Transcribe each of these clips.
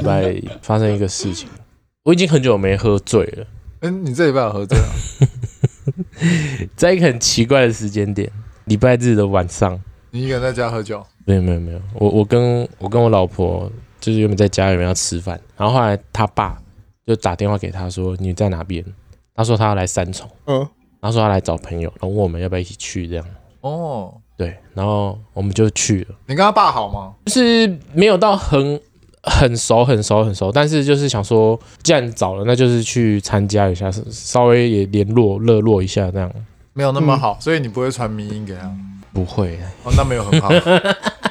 礼拜发生一个事情，我已经很久没喝醉了。嗯，你这礼拜有喝醉啊？在一个很奇怪的时间点，礼拜日的晚上，你一个人在家喝酒？没有没有没有，我我跟我跟我老婆就是原本在家里面要吃饭，然后后来他爸就打电话给他说，你在哪边？他说他要来三重，嗯，他说他来找朋友，然后问我们要不要一起去这样。哦，对，然后我们就去了。你跟他爸好吗？就是没有到很很熟很熟很熟，但是就是想说，既然找了，那就是去参加一下，稍微也联络热络一下这样。没有那么好，嗯、所以你不会传迷音给他？不会。哦，那没有很好，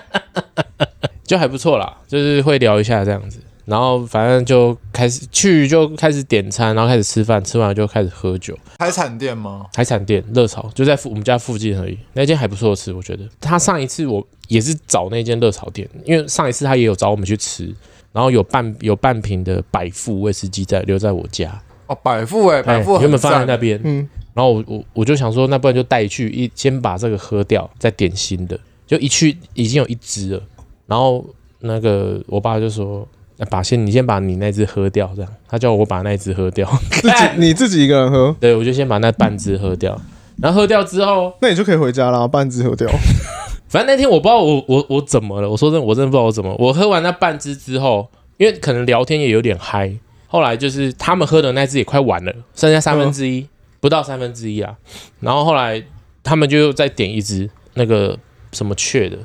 就还不错啦，就是会聊一下这样子。然后反正就开始去，就开始点餐，然后开始吃饭，吃完就开始喝酒。海产店吗？海产店，热炒就在附我们家附近而已。那间还不错吃，我觉得。他上一次我也是找那间热炒店，因为上一次他也有找我们去吃，然后有半有半瓶的百富威士忌在留在我家。哦，百富哎，百富原本放在那边，嗯。然后我我我就想说，那不然就带去一先把这个喝掉，再点新的。就一去已经有一支了，然后那个我爸就说。把先，你先把你那只喝掉，这样。他叫我把那只喝掉，自己你自己一个人喝。对，我就先把那半只喝掉，然后喝掉之后，那你就可以回家了，半只喝掉。反正那天我不知道我我我怎么了，我说真的，我真的不知道我怎么。我喝完那半只之后，因为可能聊天也有点嗨，后来就是他们喝的那只也快完了，剩下三分之一，不到三分之一啊。然后后来他们就再点一只那个什么雀的，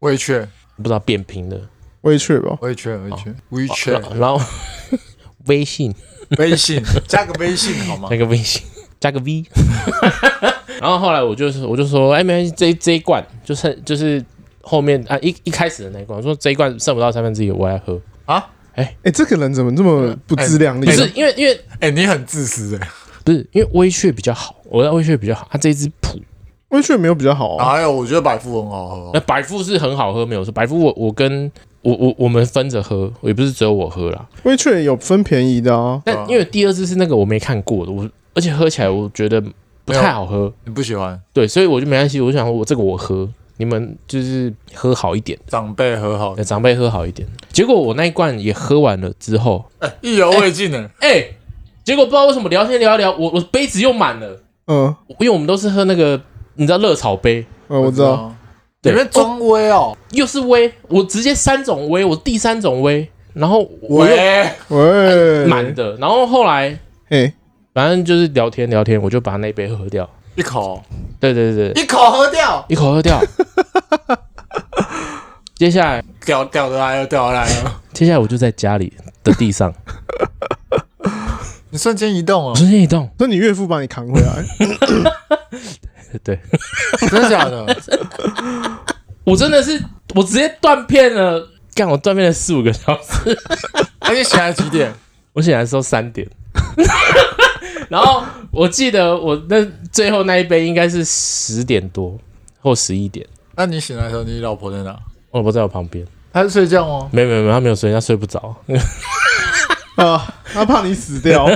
微雀，不知道扁平的。微雀吧，微雀，微雀，微雀，然后 微信，微信加个微信 好吗？加个微信，加个 V。然后后来我就是，我就说，哎，没关系，这这一罐就是就是后面啊一一开始的那一罐，我说这一罐剩不到三分之一，我来喝啊。哎哎，这个人怎么这么不自量力？不是因为因为哎，你很自私哎，不是因为微雀比较好，我要微雀比较好，它这一支普。微雀没有比较好啊。还有我觉得百富很好喝，那百富是很好喝，没有说百富我我跟。我我我们分着喝，也不是只有我喝啦。威雀有分便宜的啊，但因为第二支是那个我没看过的，我而且喝起来我觉得不太好喝。你不喜欢？对，所以我就没关系。我就想说我这个我喝，你们就是喝好一点，长辈喝好，长辈喝好一点。结果我那一罐也喝完了之后，哎，意犹未尽呢。哎，结果不知道为什么聊天聊一聊，我我杯子又满了。嗯，因为我们都是喝那个，你知道热炒杯？嗯，我知道。里面装威哦，又是威，我直接三种威，我第三种威，然后我又喂。满的，然后后来哎，反正就是聊天聊天，我就把那杯喝掉。一口，对对对，一口喝掉，一口喝掉，接下来。掉掉的来了，掉的来了，接下来我就在家里的地上，你瞬间移动哦，瞬间移动，那你岳父把你扛回来。对，真的假的？我真的是，我直接断片了。干，我断片了四五个小时。那你醒来几点？我醒来的时候三点。然后我记得我那最后那一杯应该是十点多或十一点。那你醒来的时候，你老婆在哪？我老婆在我旁边。她是睡觉吗？没有没有没有，她没有睡，她睡不着。啊，她怕你死掉。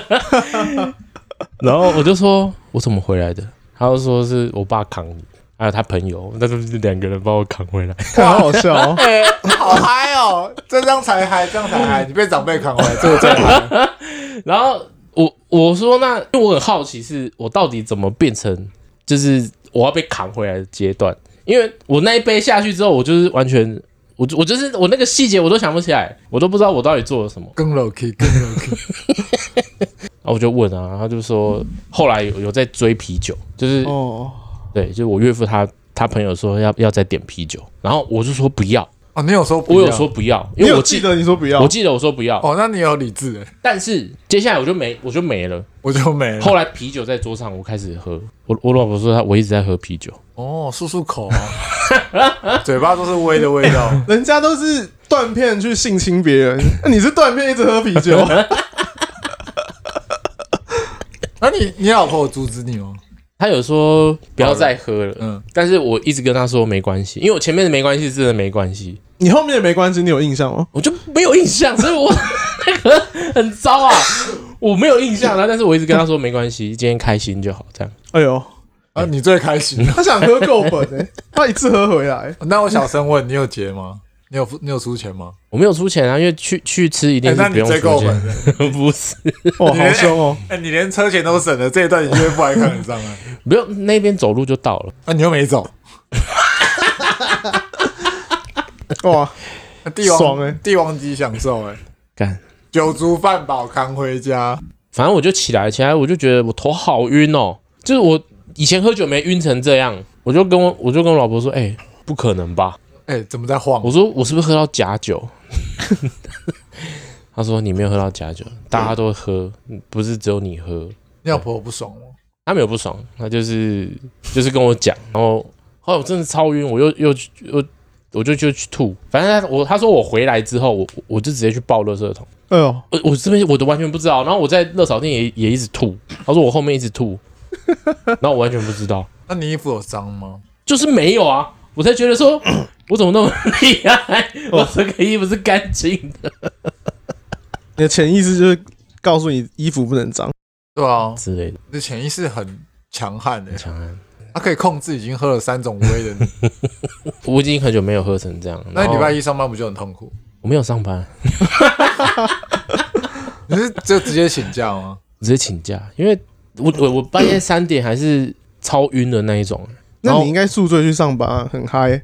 然后我就说，我怎么回来的？他就说是我爸扛你，还有他朋友，那就是两个人把我扛回来，好好笑哦，欸、好嗨哦，这样才嗨，这样才嗨，你被长辈扛回来，这个真嗨。然后我我说那，因为我很好奇，是我到底怎么变成就是我要被扛回来的阶段？因为我那一杯下去之后，我就是完全，我我就是我那个细节我都想不起来，我都不知道我到底做了什么。更 low key，更 low key。然后我就问啊，他就说后来有有在追啤酒，就是哦，对，就是我岳父他他朋友说要要再点啤酒，然后我就说不要哦，你有说不要？我有说不要，因为我记得你说不要，我记得我说不要哦，那你有理智诶。但是接下来我就没我就没了，我就没了。后来啤酒在桌上，我开始喝。我我老婆说她我一直在喝啤酒哦，漱漱口啊，嘴巴都是威的味道。人家都是断片去性侵别人，你是断片一直喝啤酒。那你你老婆有阻止你吗？她有说不要再喝了，嗯，但是我一直跟她说没关系，因为我前面的没关系真的没关系，你后面的没关系，你有印象吗？我就没有印象，所以我那个 很糟啊，我没有印象啊，但是我一直跟他说没关系，今天开心就好，这样。哎呦，啊，你最开心，他想喝够本诶，他一次喝回来。那我小声问你有结吗？你有付你有出钱吗？我没有出钱啊，因为去去吃一定是不用出钱。欸、不是，哇，好凶哦！哎、欸，你连车钱都省了，这一段你就会不爱看得上啊？不用，那边走路就到了。那、啊、你又没走。哇，帝王爽哎、欸！帝王级享受哎、欸！干酒足饭饱扛回家，反正我就起来，起来我就觉得我头好晕哦，就是我以前喝酒没晕成这样，我就跟我我就跟我老婆说，哎、欸，不可能吧？哎、欸，怎么在晃？我说我是不是喝到假酒？他说你没有喝到假酒，大家都喝，不是只有你喝。你老婆不爽吗？他没有不爽，他就是就是跟我讲，然后后来我真的超晕，我又又又我就就去吐。反正他我他说我回来之后，我我就直接去抱垃圾桶。哎呦，我我这边我都完全不知道。然后我在热炒店也也一直吐。他说我后面一直吐，然后我完全不知道。那你衣服有脏吗？就是没有啊，我才觉得说。我怎么那么厉害？我这个衣服是干净的。你的潜意识就是告诉你衣服不能脏，对啊 之类的。你的潜意识很强悍的，强悍。他可以控制已经喝了三种威的你。我已经很久没有喝成这样。那礼拜一上班不就很痛苦？我没有上班。你是就直接请假吗？直接请假，因为我我我半夜三点还是超晕的那一种。那你应该宿醉去上班啊，很嗨。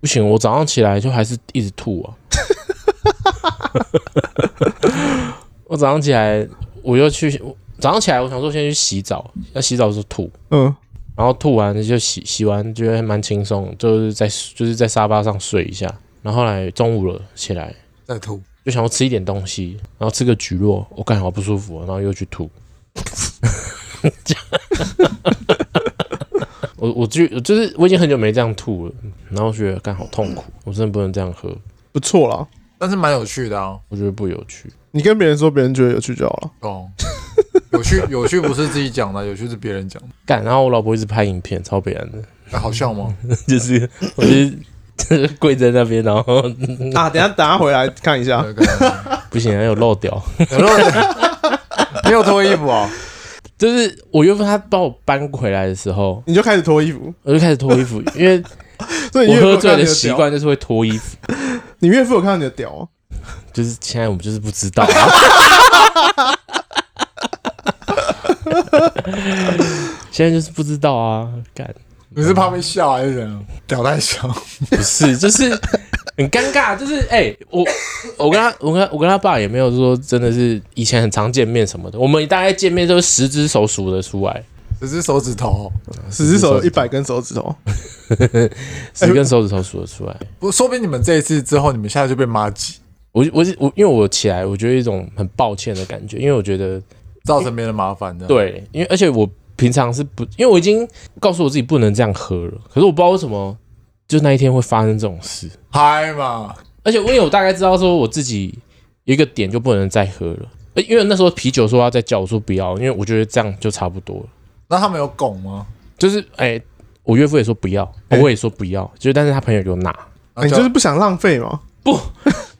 不行，我早上起来就还是一直吐啊！我早上起来，我又去早上起来，我想说先去洗澡，要洗澡的时候吐，嗯，然后吐完就洗，洗完觉得还蛮轻松，就是在就是在沙发上睡一下，然后后来中午了起来再吐，就想要吃一点东西，然后吃个橘络，我感觉好不舒服，然后又去吐。我我就就是我已经很久没这样吐了，然后觉得干好痛苦，我真的不能这样喝。不错啦，但是蛮有趣的啊。我觉得不有趣，你跟别人说，别人觉得有趣就好了。哦，有趣有趣不是自己讲的，有趣是别人讲的。干，然后我老婆一直拍影片，超北烂的。啊、好笑吗？就是我就是 跪在那边，然后啊，等下等下回来看一下。不行，还有漏掉，有漏掉。没有脱衣服啊。就是我岳父他把我搬回来的时候，你就开始脱衣服，我就开始脱衣服，因为我喝醉的习惯就是会脱衣服。你岳父有看到你的屌吗？就是现在我们就是不知道，啊 现在就是不知道啊！干，你是怕被笑还是怎样？屌太小？不是，就是。很尴尬，就是哎、欸，我我跟他，我跟他我跟他爸也没有说真的是以前很常见面什么的，我们大概见面都是十只手数得出来，十只手指头，十只手一百根手指头，十根手指头数得出来。不，说不定你们这一次之后，你们现在就被麻吉。我我我，因为我起来，我觉得一种很抱歉的感觉，因为我觉得造成别人麻烦的。对，因为而且我平常是不，因为我已经告诉我自己不能这样喝了，可是我不知道为什么。就那一天会发生这种事，嗨嘛！而且因为我大概知道说我自己有一个点就不能再喝了，因为那时候啤酒说要再叫，我说不要，因为我觉得这样就差不多了。那他们有拱吗？就是哎、欸，我岳父也说不要，我也说不要，就是但是他朋友就拿，你就是不想浪费吗？不，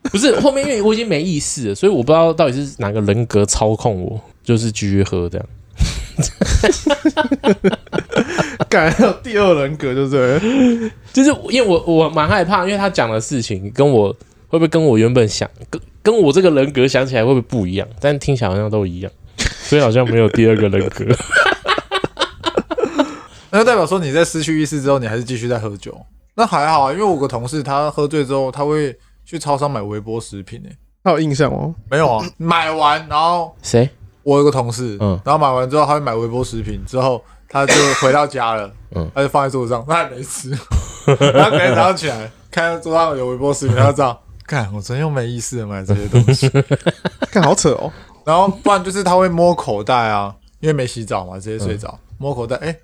不是后面因为我已经没意识了，所以我不知道到底是哪个人格操控我，就是继续喝这样。感觉有第二人格，就是就是因为我我蛮害怕，因为他讲的事情跟我会不会跟我原本想跟跟我这个人格想起来会不会不一样？但听起来好像都一样，所以好像没有第二个人格。那代表说你在失去意识之后，你还是继续在喝酒？那还好啊，因为我有个同事他喝醉之后，他会去超商买微波食品诶、欸，他有印象哦？没有啊，买完然后谁？我有个同事，嗯，然后买完之后他会买微波食品，之后他就回到家了，嗯，他就放在桌子上，他还没吃，然后隔天早上起来看到桌上有微波食品，他就知道，看我真又没意思的买这些东西，看好扯哦。然后不然就是他会摸口袋啊，因为没洗澡嘛，直接睡着，嗯、摸口袋，哎，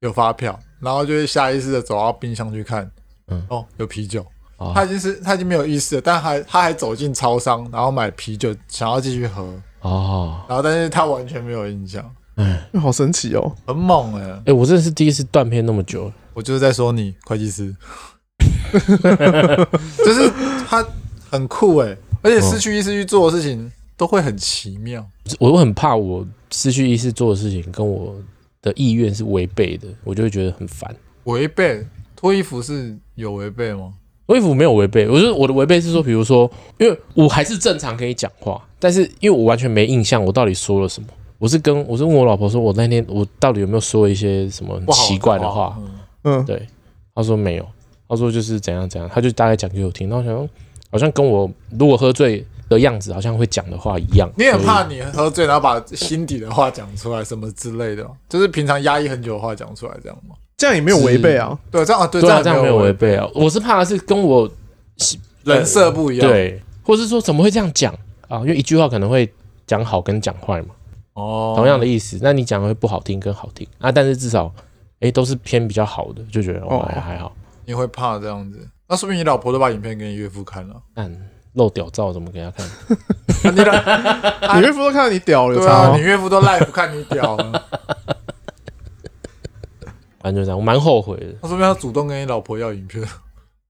有发票，然后就会下意识的走到冰箱去看，嗯，哦，有啤酒，哦、他已经是他已经没有意识了，但还他还走进超商，然后买啤酒，想要继续喝。哦，然后但是他完全没有印象，哎，好神奇哦，很猛哎，哎，我真的是第一次断片那么久，我就是在说你会计师，就是他很酷哎，而且失去意识去做的事情都会很奇妙，我我很怕我失去意识做的事情跟我的意愿是违背的，我就会觉得很烦。违背？脱衣服是有违背吗？我衣服没有违背，我是我的违背是说，比如说，因为我还是正常可以讲话，但是因为我完全没印象，我到底说了什么。我是跟我是问我老婆说，我那天我到底有没有说一些什么很奇怪的话？嗯，对，她说没有，她说就是怎样怎样，她就大概讲给我听。然后我想好像跟我如果喝醉的样子，好像会讲的话一样。你很怕你喝醉，然后把心底的话讲出来，什么之类的，就是平常压抑很久的话讲出来，这样吗？这样也没有违背啊。对，这样对，对啊，这样没有违背啊。我是怕的是跟我人设不一样，对，或是说怎么会这样讲啊？因为一句话可能会讲好跟讲坏嘛。哦，同样的意思，那你讲的会不好听跟好听啊？但是至少，哎，都是偏比较好的，就觉得哦还还好。你会怕这样子？那说明你老婆都把影片给你岳父看了。嗯，露屌照怎么给他看？你岳父都看到你屌了，对啊，你岳父都 live 看你屌了。反正就这样，我蛮后悔的。那说明他主动跟你老婆要影片？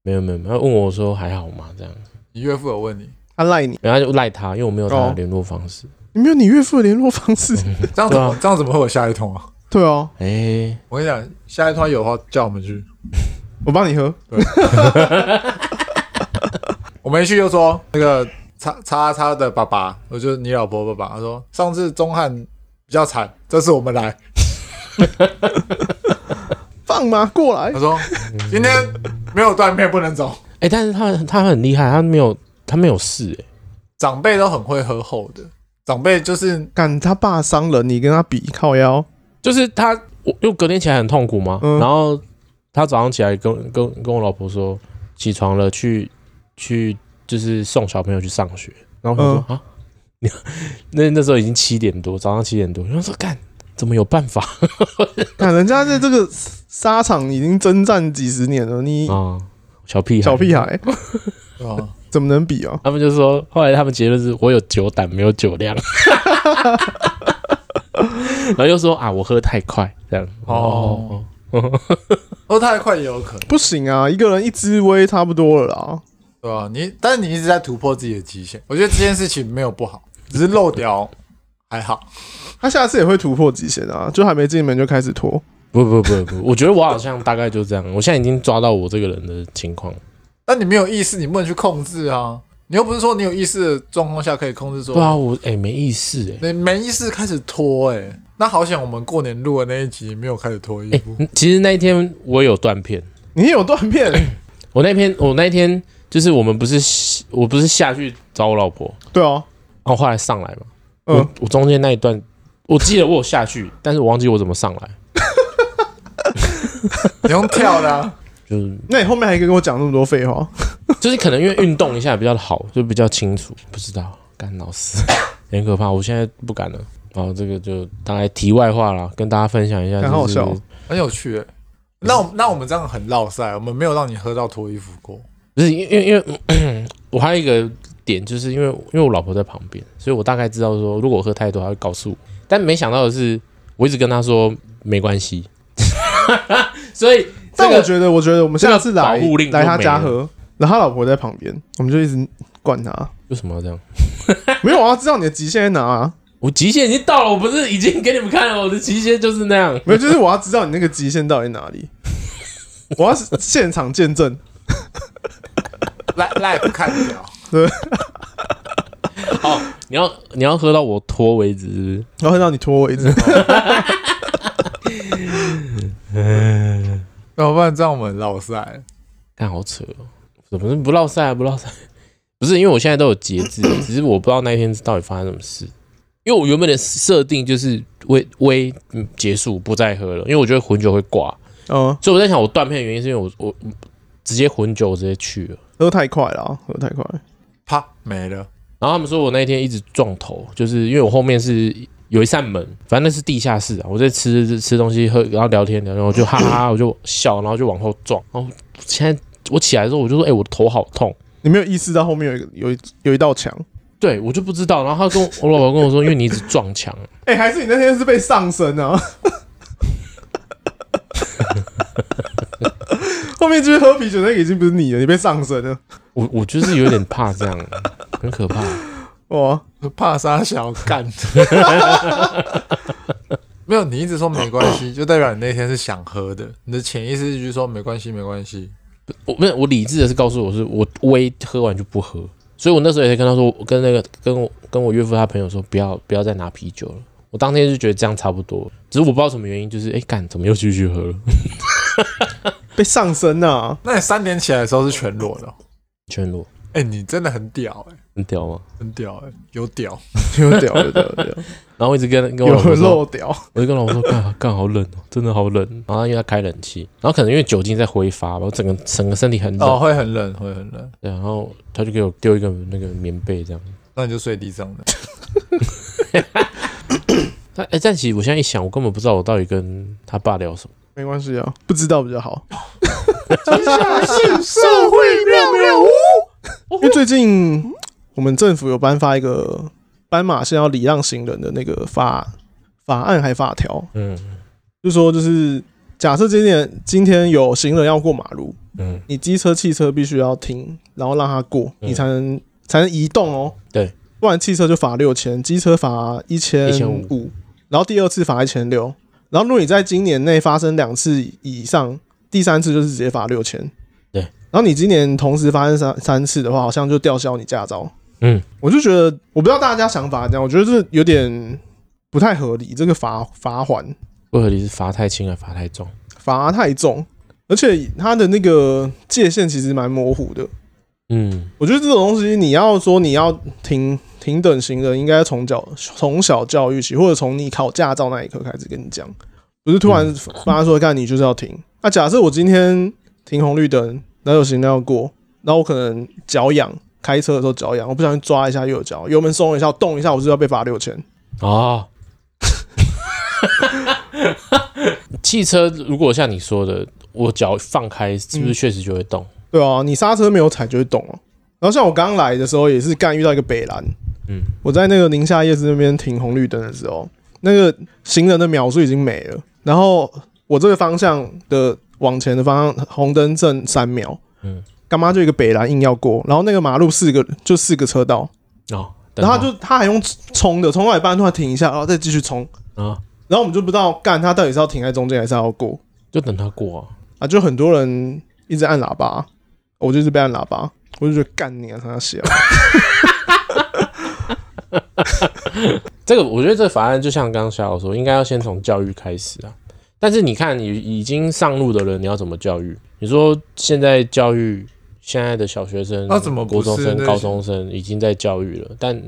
没有没有没有，他问我说还好吗？这样。你岳父有问你？他赖你？然后就赖他，因为我没有他的联络方式。你没有你岳父的联络方式，这样怎么这样怎么会有下一通啊？对啊，哎，我跟你讲，下一通有的话叫我们去，我帮你喝。对，我们一去就说那个叉叉叉的爸爸，我就是你老婆爸爸。他说上次钟汉比较惨，这次我们来，放马过来。他说今天没有断片不能走。哎，但是他他很厉害，他没有他没有事。哎，长辈都很会喝厚的。长辈就是干他爸伤了，你跟他比靠腰，就是他，我因为隔天起来很痛苦嘛，嗯、然后他早上起来跟跟跟我老婆说起床了，去去就是送小朋友去上学，然后我说、嗯、啊，你 那那时候已经七点多，早上七点多，然后说干怎么有办法？看人家在这个沙场已经征战几十年了，你啊小屁孩小屁孩啊。怎么能比啊？他们就说，后来他们结论是我有酒胆，没有酒量。然后又说啊，我喝太快，这样哦，喝太快也有可能。不行啊，一个人一支威差不多了啦，对啊？你但是你一直在突破自己的极限，我觉得这件事情没有不好，只是漏掉还好。他下次也会突破极限啊，就还没进门就开始拖。不不不不，我觉得我好像大概就这样。我现在已经抓到我这个人的情况。但你没有意识，你不能去控制啊！你又不是说你有意识的状况下可以控制说。对啊，我哎、欸、没意识哎、欸，你没意识开始脱哎、欸，那好想我们过年录的那一集没有开始脱衣服、欸。其实那一天我有断片，你有断片？我那天我那天就是我们不是我不是下去找我老婆，对啊，然后后来上来嘛，嗯，我，我中间那一段我记得我有下去，但是我忘记我怎么上来，你用跳的、啊。就是，那你后面还可以跟我讲那么多废话？就是可能因为运动一下比较好，就比较清楚。不知道，干老师，很可怕。我现在不敢了。然后这个就大概题外话了，跟大家分享一下，很好笑，很有趣。那我那我们这样很绕赛，我们没有让你喝到脱衣服过。不是因为因为因为 我还有一个点，就是因为因为我老婆在旁边，所以我大概知道说，如果我喝太多，她会告诉我。但没想到的是，我一直跟她说没关系，所以。但我觉得，我觉得我们下次来来他家喝，然后他老婆在旁边，我们就一直灌他。为什么要这样？没有，我要知道你的极限在哪啊！我极限已经到了，我不是已经给你们看了，我的极限就是那样。没有，就是我要知道你那个极限到底哪里。我要现场见证，来来不看表。对。好，你要你要喝到我脱为止是不是？我要喝到你脱为止。嗯。那 不然这样我们绕赛，看好扯哦！怎么不绕赛啊？不绕赛，不是因为我现在都有节制，只是我不知道那一天到底发生什么事。因为我原本的设定就是微微结束不再喝了，因为我觉得混酒会挂。嗯，所以我在想我断片的原因是因为我我直接混酒我直接去了，喝太快了，喝太快，啪没了。然后他们说我那一天一直撞头，就是因为我后面是。有一扇门，反正那是地下室啊。我在吃吃东西，喝，然后聊天，聊天，我就哈哈，我就笑，然后就往后撞。然后现在我起来的时候，我就说：“哎、欸，我的头好痛。”你没有意识到后面有一个有一有一道墙？对，我就不知道。然后他跟我，我老婆跟我说：“因为你一直撞墙。”哎，还是你那天是被上身啊？后面就是喝啤酒，那个已经不是你了，你被上身了。我我就是有点怕这样，很可怕。我怕杀小干，没有，你一直说没关系，就代表你那天是想喝的。你的潜意识就是说没关系，没关系。我没有我理智的是告诉我是我微喝完就不喝，所以我那时候也在跟他说，跟那个跟我跟我岳父他朋友说，不要不要再拿啤酒了。我当天就觉得这样差不多，只是我不知道什么原因，就是哎干怎么又继续喝了，被上身啊！那你三点起来的时候是全裸的，全裸。哎、欸，你真的很屌哎、欸，很屌吗？很屌哎、欸，有屌，有屌，有屌，有屌。然后我一直跟跟我老婆说，屌，我就跟老婆说，干干好冷哦，真的好冷。然后因为他开冷气，然后可能因为酒精在挥发吧，我整个整个身体很冷，哦，会很冷，会很冷。对，然后他就给我丢一个那个棉被这样，那你就睡地上的。但哎，但其实我现在一想，我根本不知道我到底跟他爸聊什么。没关系啊，不知道比较好。接下来是社会妙妙屋。因为最近我们政府有颁发一个斑马线要礼让行人的那个法法案还法条，嗯，就说就是假设今天今天有行人要过马路，嗯，你机车汽车必须要停，然后让他过，你才能才能移动哦，对，不然汽车就罚六千，机车罚一千五，然后第二次罚一千六，然后如果你在今年内发生两次以上，第三次就是直接罚六千。然后你今年同时发生三三次的话，好像就吊销你驾照。嗯，我就觉得，我不知道大家想法这样，我觉得这有点不太合理。这个罚罚还不合理，是罚太轻还罚太重？罚太重，而且它的那个界限其实蛮模糊的。嗯，我觉得这种东西，你要说你要停停等行人，应该从小从小教育起，或者从你考驾照那一刻开始跟你讲，不是突然发说干你就是要停。那假设我今天停红绿灯。然后有行人要过，然后我可能脚痒，开车的时候脚痒，我不小心抓一下右脚，油门松一下，动一下，我是要被罚六千啊。汽车如果像你说的，我脚放开，是不是确实就会动？嗯、对啊，你刹车没有踩就会动哦。然后像我刚来的时候也是干遇到一个北兰，嗯，我在那个宁夏夜市那边停红绿灯的时候，那个行人的秒数已经没了，然后我这个方向的。往前的方向，红灯正三秒，嗯，干妈就一个北兰硬要过，然后那个马路四个就四个车道。哦，然后他就他还用冲的，冲到一半突然停一下，然后再继续冲。啊，然后我们就不知道干他到底是要停在中间还是要过，就等他过啊。啊，就很多人一直按喇叭，我就是被按喇叭，我就觉得干你啊，他写，这个我觉得这个法案就像刚刚小友说，应该要先从教育开始啊。但是你看，你已经上路的人，你要怎么教育？你说现在教育现在的小学生、那怎么国中生、高中生已经在教育了，但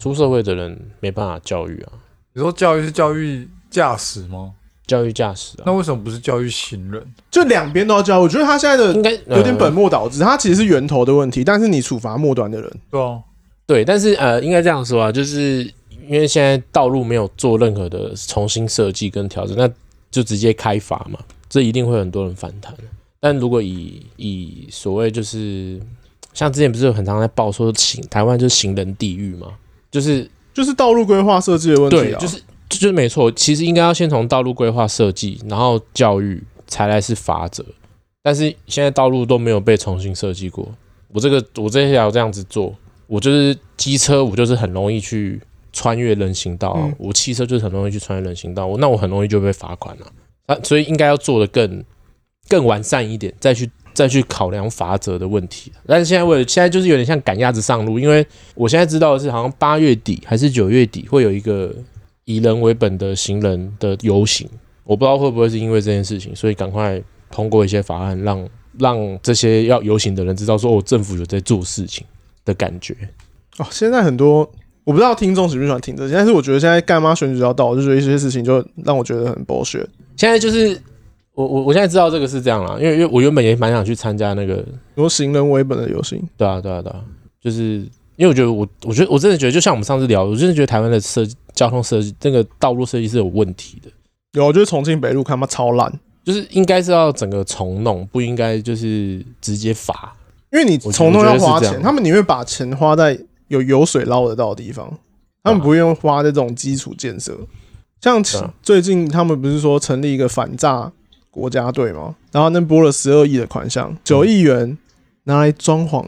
出社会的人没办法教育啊。你说教育是教育驾驶吗？教育驾驶啊？那为什么不是教育行人？就两边都要教。我觉得他现在的应该有点本末倒置，他其实是源头的问题，但是你处罚末端的人。对啊，对，但是呃，应该这样说啊，就是因为现在道路没有做任何的重新设计跟调整，那。就直接开罚嘛，这一定会很多人反弹。但如果以以所谓就是像之前不是有很常在报说行台湾就是行人地狱嘛，就是就是道路规划设计的问题啊，对，就是就是没错。其实应该要先从道路规划设计，然后教育才来是法则。但是现在道路都没有被重新设计过，我这个我这条这样子做，我就是机车，我就是很容易去。穿越人行道，嗯、我汽车就是很容易去穿越人行道，我那我很容易就被罚款了啊，所以应该要做的更更完善一点，再去再去考量法则的问题。但是现在为了现在就是有点像赶鸭子上路，因为我现在知道的是，好像八月底还是九月底会有一个以人为本的行人的游行，我不知道会不会是因为这件事情，所以赶快通过一些法案，让让这些要游行的人知道说，我政府有在做事情的感觉。哦，现在很多。我不知道听众喜不喜欢听这些，但是我觉得现在干妈选举要到，我就觉得一些事情就让我觉得很剥削。现在就是我我我现在知道这个是这样了，因为因为我原本也蛮想去参加那个由行人为本的游行。对啊对啊对啊，就是因为我觉得我我觉得我真的觉得，就像我们上次聊，我真的觉得台湾的设交通设计这个道路设计是有问题的。有，我觉得重庆北路他妈超烂，就是应该是要整个重弄，不应该就是直接罚，因为你重弄要花钱，他们宁愿把钱花在。有油水捞得到的地方，他们不愿意花这种基础建设。像最近他们不是说成立一个反诈国家队嘛？然后那拨了十二亿的款项，九亿元拿来装潢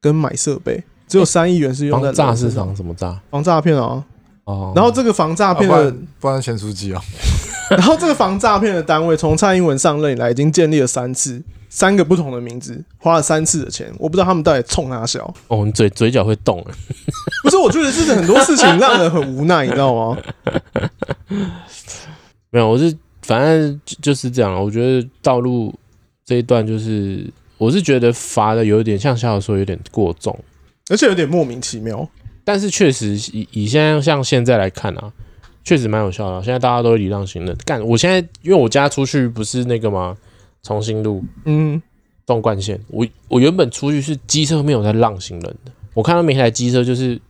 跟买设备，只有三亿元是用在诈市场。什么诈？防诈骗啊！哦，然后这个防诈骗的，不然钱书记啊。然后这个防诈骗的单位从蔡英文上任以来已经建立了三次，三个不同的名字，花了三次的钱，我不知道他们到底冲哪小。哦，你嘴嘴角会动哎。不是，我觉得这是很多事情让人很无奈，你知道吗？没有，我是反正就是这样。我觉得道路这一段就是，我是觉得罚的有点像小小说有点过重，而且有点莫名其妙。但是确实以以现在像现在来看啊。确实蛮有效的，现在大家都会礼让行人。干，我现在因为我家出去不是那个吗？重新路，嗯，纵贯线。我我原本出去是机车没有在让行人的，我看到每台机车就是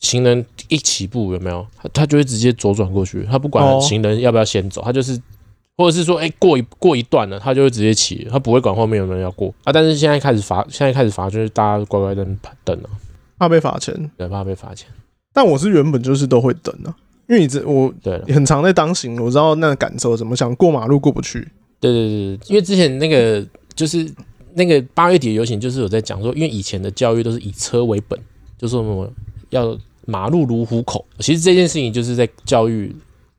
行人一起步有没有？他他就会直接左转过去，他不管行人要不要先走，他就是或者是说，哎、欸，过一过一段了，他就会直接骑，他不会管后面有没有人要过啊。但是现在开始罚，现在开始罚就是大家乖乖在那等了，怕被罚钱，对，怕被罚钱。但我是原本就是都会等啊。因为你这我对很常在当行，我知道那个感受怎么想过马路过不去。对对对，因为之前那个就是那个八月底的游行，就是有在讲说，因为以前的教育都是以车为本，就说什么要马路如虎口。其实这件事情就是在教育，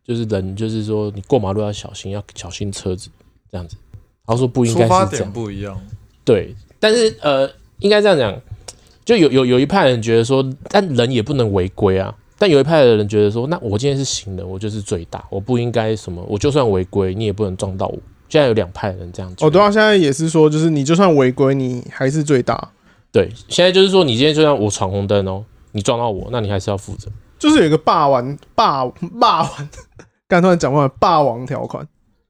就是人，就是说你过马路要小心，要小心车子这样子。然后说不应该是这样，出发点不一样。对，但是呃，应该这样讲，就有有有一派人觉得说，但人也不能违规啊。但有一派的人觉得说，那我今天是行人，我就是最大，我不应该什么，我就算违规，你也不能撞到我。现在有两派人这样子。哦，对啊，现在也是说，就是你就算违规，你还是最大。对，现在就是说，你今天就算我闯红灯哦，你撞到我，那你还是要负责。就是有一个霸王霸霸王，刚才突然讲话霸王条款。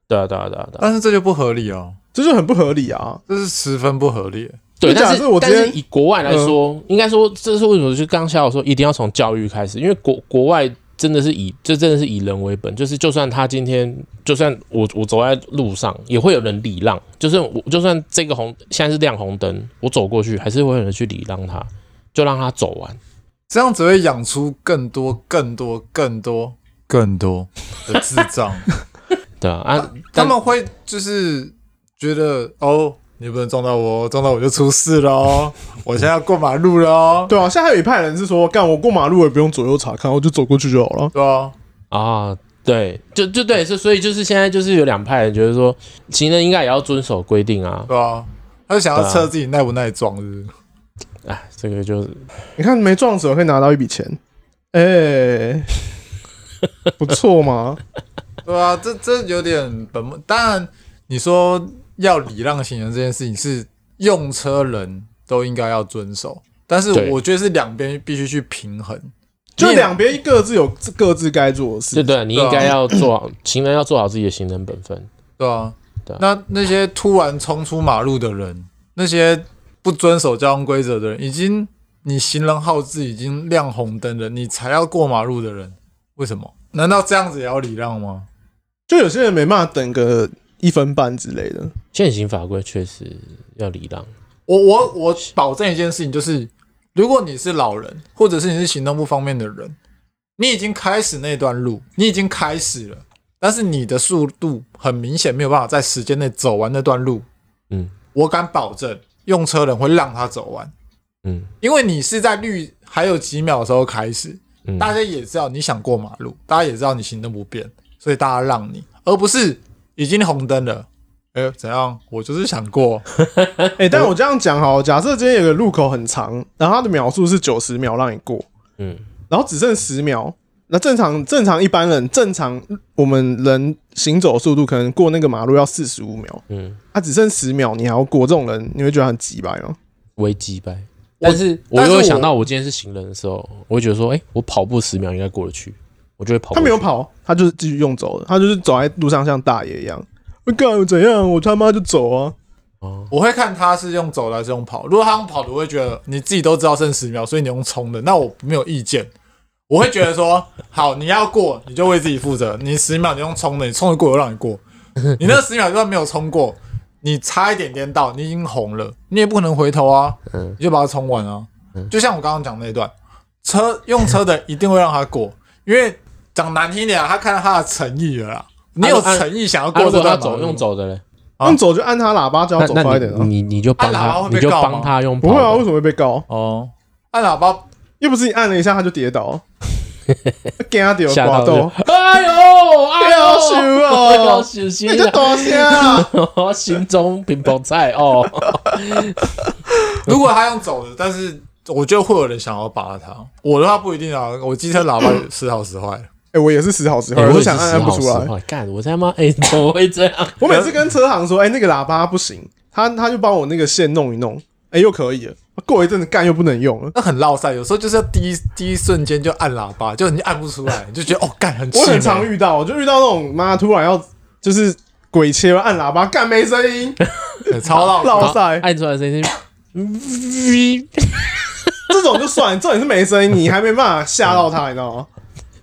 对啊，对啊，对啊，对啊。但是这就不合理哦，这就很不合理啊，这是十分不合理。对，但是我但是以国外来说，嗯、应该说这是为什么？就刚刚小小说一定要从教育开始，因为国国外真的是以这真的是以人为本，就是就算他今天就算我我走在路上，也会有人礼让，就是我就算这个红现在是亮红灯，我走过去还是会有人去礼让他，就让他走完，这样只会养出更多更多更多更多的智障。对啊，啊，他们会就是觉得哦。你不能撞到我，撞到我就出事了哦。我现在要过马路了哦。对啊，现在还有一派人是说，干我过马路也不用左右查看，我就走过去就好了。对啊，啊，对，就就对，是所以就是现在就是有两派人觉得说，行人应该也要遵守规定啊。对啊，他就想要测自己耐不耐撞，是不是？哎，这个就是你看没撞死，我可以拿到一笔钱，哎、欸，不错嘛。对啊，这这有点本末。当然，你说。要礼让行人这件事情是用车人都应该要遵守，但是我觉得是两边必须去平衡，就两边各自有各自该做的事。对对，你应该要做好，行人要做好自己的行人本分。对啊，对啊。那那些突然冲出马路的人，那些不遵守交通规则的人，已经你行人号志已经亮红灯了，你才要过马路的人，为什么？难道这样子也要礼让吗？就有些人没办法等个。一分半之类的，现行法规确实要礼让。我我我保证一件事情，就是如果你是老人，或者是你是行动不方便的人，你已经开始那段路，你已经开始了，但是你的速度很明显没有办法在时间内走完那段路。嗯，我敢保证，用车人会让他走完。嗯，因为你是在绿还有几秒的时候开始，大家也知道你想过马路，大家也知道你行动不便，所以大家让你，而不是。已经红灯了，哎、欸，怎样？我就是想过，哎、欸，但我这样讲好，假设今天有个路口很长，然后它的秒数是九十秒让你过，嗯，然后只剩十秒，那正常正常一般人正常我们人行走速度可能过那个马路要四十五秒，嗯，它、啊、只剩十秒，你还要过，这种人你会觉得很机掰吗？微机掰，但是我又会想到我今天是行人的时候，我，我会觉得说，哎、欸，我跑步十秒应该过得去。我就会跑，他没有跑，他就是继续用走的，他就是走在路上像大爷一样。我干怎样？我他妈就走啊！哦，我会看他是用走的还是用跑。如果他用跑的，我会觉得你自己都知道剩十秒，所以你用冲的，那我没有意见。我会觉得说，好，你要过你就为自己负责。你十秒你用冲的，你冲得过我让你过。你那十秒就算没有冲过，你差一点点到，你已经红了，你也不可能回头啊。你就把它冲完啊。就像我刚刚讲那一段，车用车的一定会让他过，因为。讲难听点啊，他看到他的诚意了啦。你有诚意想要过这段走，用走的嘞，用走就按他喇叭，就要走快一点。你你就帮他，你就帮他用。不会啊，为什么会被告？哦，按喇叭又不是你按了一下他就跌倒，给他丢滑倒。哎呦哎呦羞哦，你这大声啊！心中乒乓菜哦。如果他用走的，但是我觉得会有人想要扒他。我的话不一定啊，我机车喇叭时好时坏。哎、欸，我也是时好时坏，欸、我想按按不出来。干，我在吗？哎、欸，怎么会这样？我每次跟车行说，哎、欸，那个喇叭不行，他他就帮我那个线弄一弄，哎、欸，又可以了。过一阵子干又不能用了，那很落塞。有时候就是要第一第一瞬间就按喇叭，就你按不出来，你就觉得哦干很。我很常遇到，我就遇到那种妈突然要就是鬼切按喇叭，干没声音，超落落塞，按出来声音，这种就算，重点是没声音，你还没办法吓到他，你知道吗？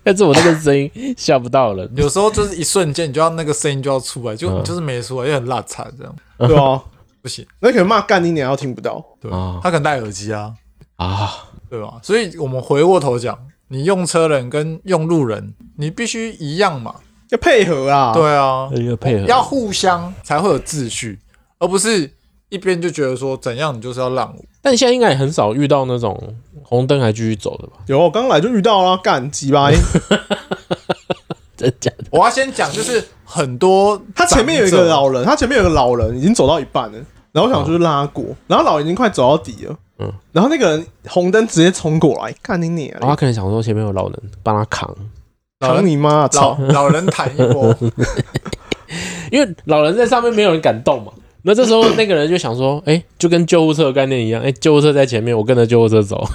但是我那个声音吓不到了，有时候就是一瞬间，你就要那个声音就要出来，就、嗯、就是没出来，又很辣惨这样，对啊。不行，那可能骂干你娘，要听不到。对，他可能戴耳机啊，啊，对吧？所以我们回过头讲，你用车人跟用路人，你必须一样嘛，要配合啊。对啊，要配合，要互相才会有秩序，而不是一边就觉得说怎样你就是要让我。但现在应该也很少遇到那种红灯还继续走的吧？有，我刚来就遇到了，干鸡巴。真假的？我要先讲，就是很多他前面有一个老人，他前面有个老人已经走到一半了。然后我想就是拉过，然后老人已经快走到底了，嗯，然后那个人红灯直接冲过来，看你你，他可能想说前面有老人帮他扛，扛你妈，老老人弹一波，因为老人在上面没有人敢动嘛，那这时候那个人就想说，哎，就跟救护车的概念一样，哎，救护车在前面，我跟着救护车走。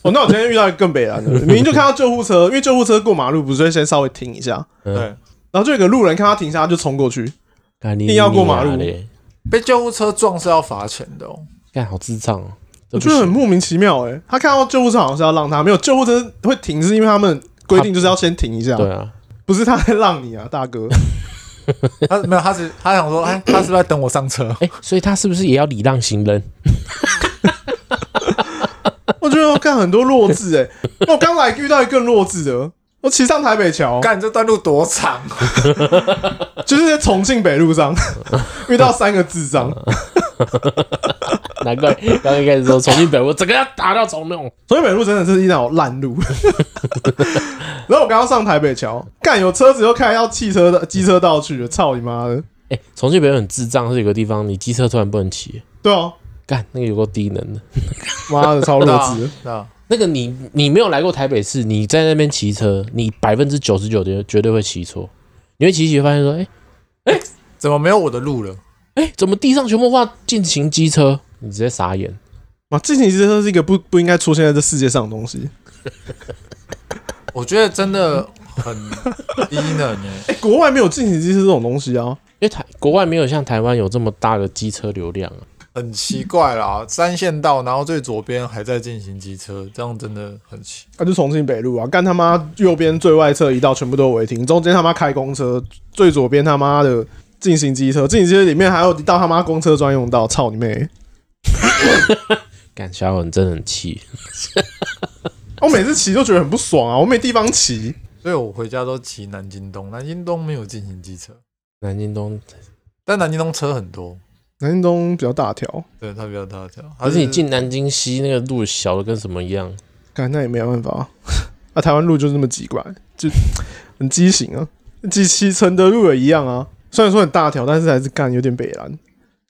哦，那我今天遇到一个更北蓝的，明明就看到救护车，因为救护车过马路不是会先稍微停一下，对，然后就有个路人看他停下，他就冲过去，一定要过马路。被救护车撞是要罚钱的哦，干好智障哦！我觉得很莫名其妙诶。他看到救护车好像是要让他，没有救护车会停，是因为他们规定就是要先停一下。对啊，不是他在让你啊，大哥。他没有，他是他想说，哎，他是不是在等我上车？哎，所以他是不是也要礼让行人？我觉得我看很多弱智诶。我刚来遇到一个更弱智的。我骑上台北桥，干这段路多长？就是在重庆北路上遇到三个智障，难怪刚刚一开始说重庆北路整个要打到重庆，重庆北路真的是一条烂路。然后我刚刚上台北桥，干有车子又开到汽车的机车道去了，操你妈的！哎，重庆北路很智障，是有个地方你机车突然不能骑。对啊，干那个有够低能的，妈的超弱智。那个你你没有来过台北市，你在那边骑车，你百分之九十九的绝对会骑错。你会骑骑发现说，哎、欸、哎、欸，怎么没有我的路了？哎、欸，怎么地上全部画禁行机车？你直接傻眼。哇，禁行机车是一个不不应该出现在这世界上的东西。我觉得真的很低能哎。哎、欸，国外没有禁行机车这种东西啊，因为台国外没有像台湾有这么大的机车流量啊。很奇怪啦，三线道，然后最左边还在进行机车，这样真的很奇怪。那、啊、就重庆北路啊，干他妈右边最外侧一道全部都违停，中间他妈开公车，最左边他妈的进行机车，进行机车里面还有一道他妈公车专用道，操你妹！干小文真的很气，我每次骑都觉得很不爽啊，我没地方骑，所以我回家都骑南京东，南京东没有进行机车，南京东，但南京东车很多。南京东比较大条，对，它比较大条。可是你进南京西那个路小的跟什么一样？干那也没有办法。啊，台湾路就这么奇怪，就 很畸形啊。及其承德路也一样啊，虽然说很大条，但是还是干有点北蓝。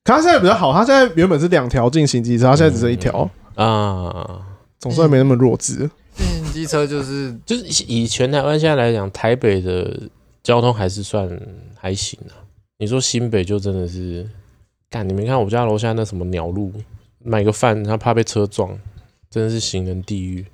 可它现在比较好，它现在原本是两条进行机车，它现在只剩一条、嗯、啊，总算没那么弱智。进行机车就是就是以全台湾现在来讲，台北的交通还是算还行啊。你说新北就真的是。干，你没看我家楼下那什么鸟路，买个饭他怕被车撞，真的是行人地狱。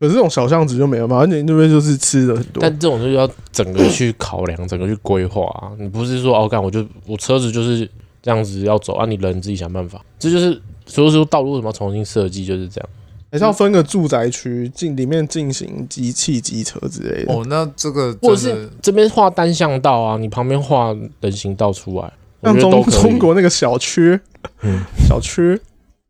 可是这种小巷子就没有嘛，而且那边就是吃的很多。但这种就要整个去考量，整个去规划啊。你不是说哦，干我就我车子就是这样子要走啊，你人自己想办法。这就是所以说道路什么重新设计就是这样，还是要分个住宅区进里面进行机器机车之类的。哦，那这个或者是这边画单向道啊，你旁边画人行道出来。像中中国那个小区，嗯，小区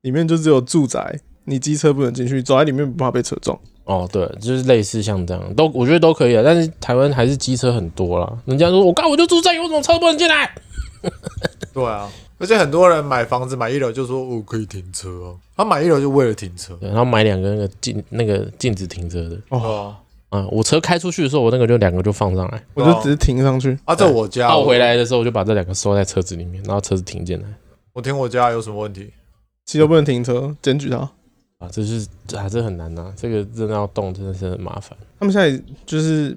里面就只有住宅，你机车不能进去，走在里面不怕被车撞。哦，对，就是类似像这样，都我觉得都可以啊。但是台湾还是机车很多啦。人家说我刚我就住在有种车不能进来。对啊，而且很多人买房子买一楼就说我可以停车哦，他买一楼就为了停车，然后买两个那个禁那个禁止停车的。哦，嗯，我车开出去的时候，我那个就两个就放上来，我就只是停上去。啊，在我家，我回来的时候我就把这两个收在车子里面，然后车子停进来。我停我家有什么问题？汽车不能停车，检举他啊！这是啊，这很难呐，这个真的要动，真的是很麻烦。他们现在就是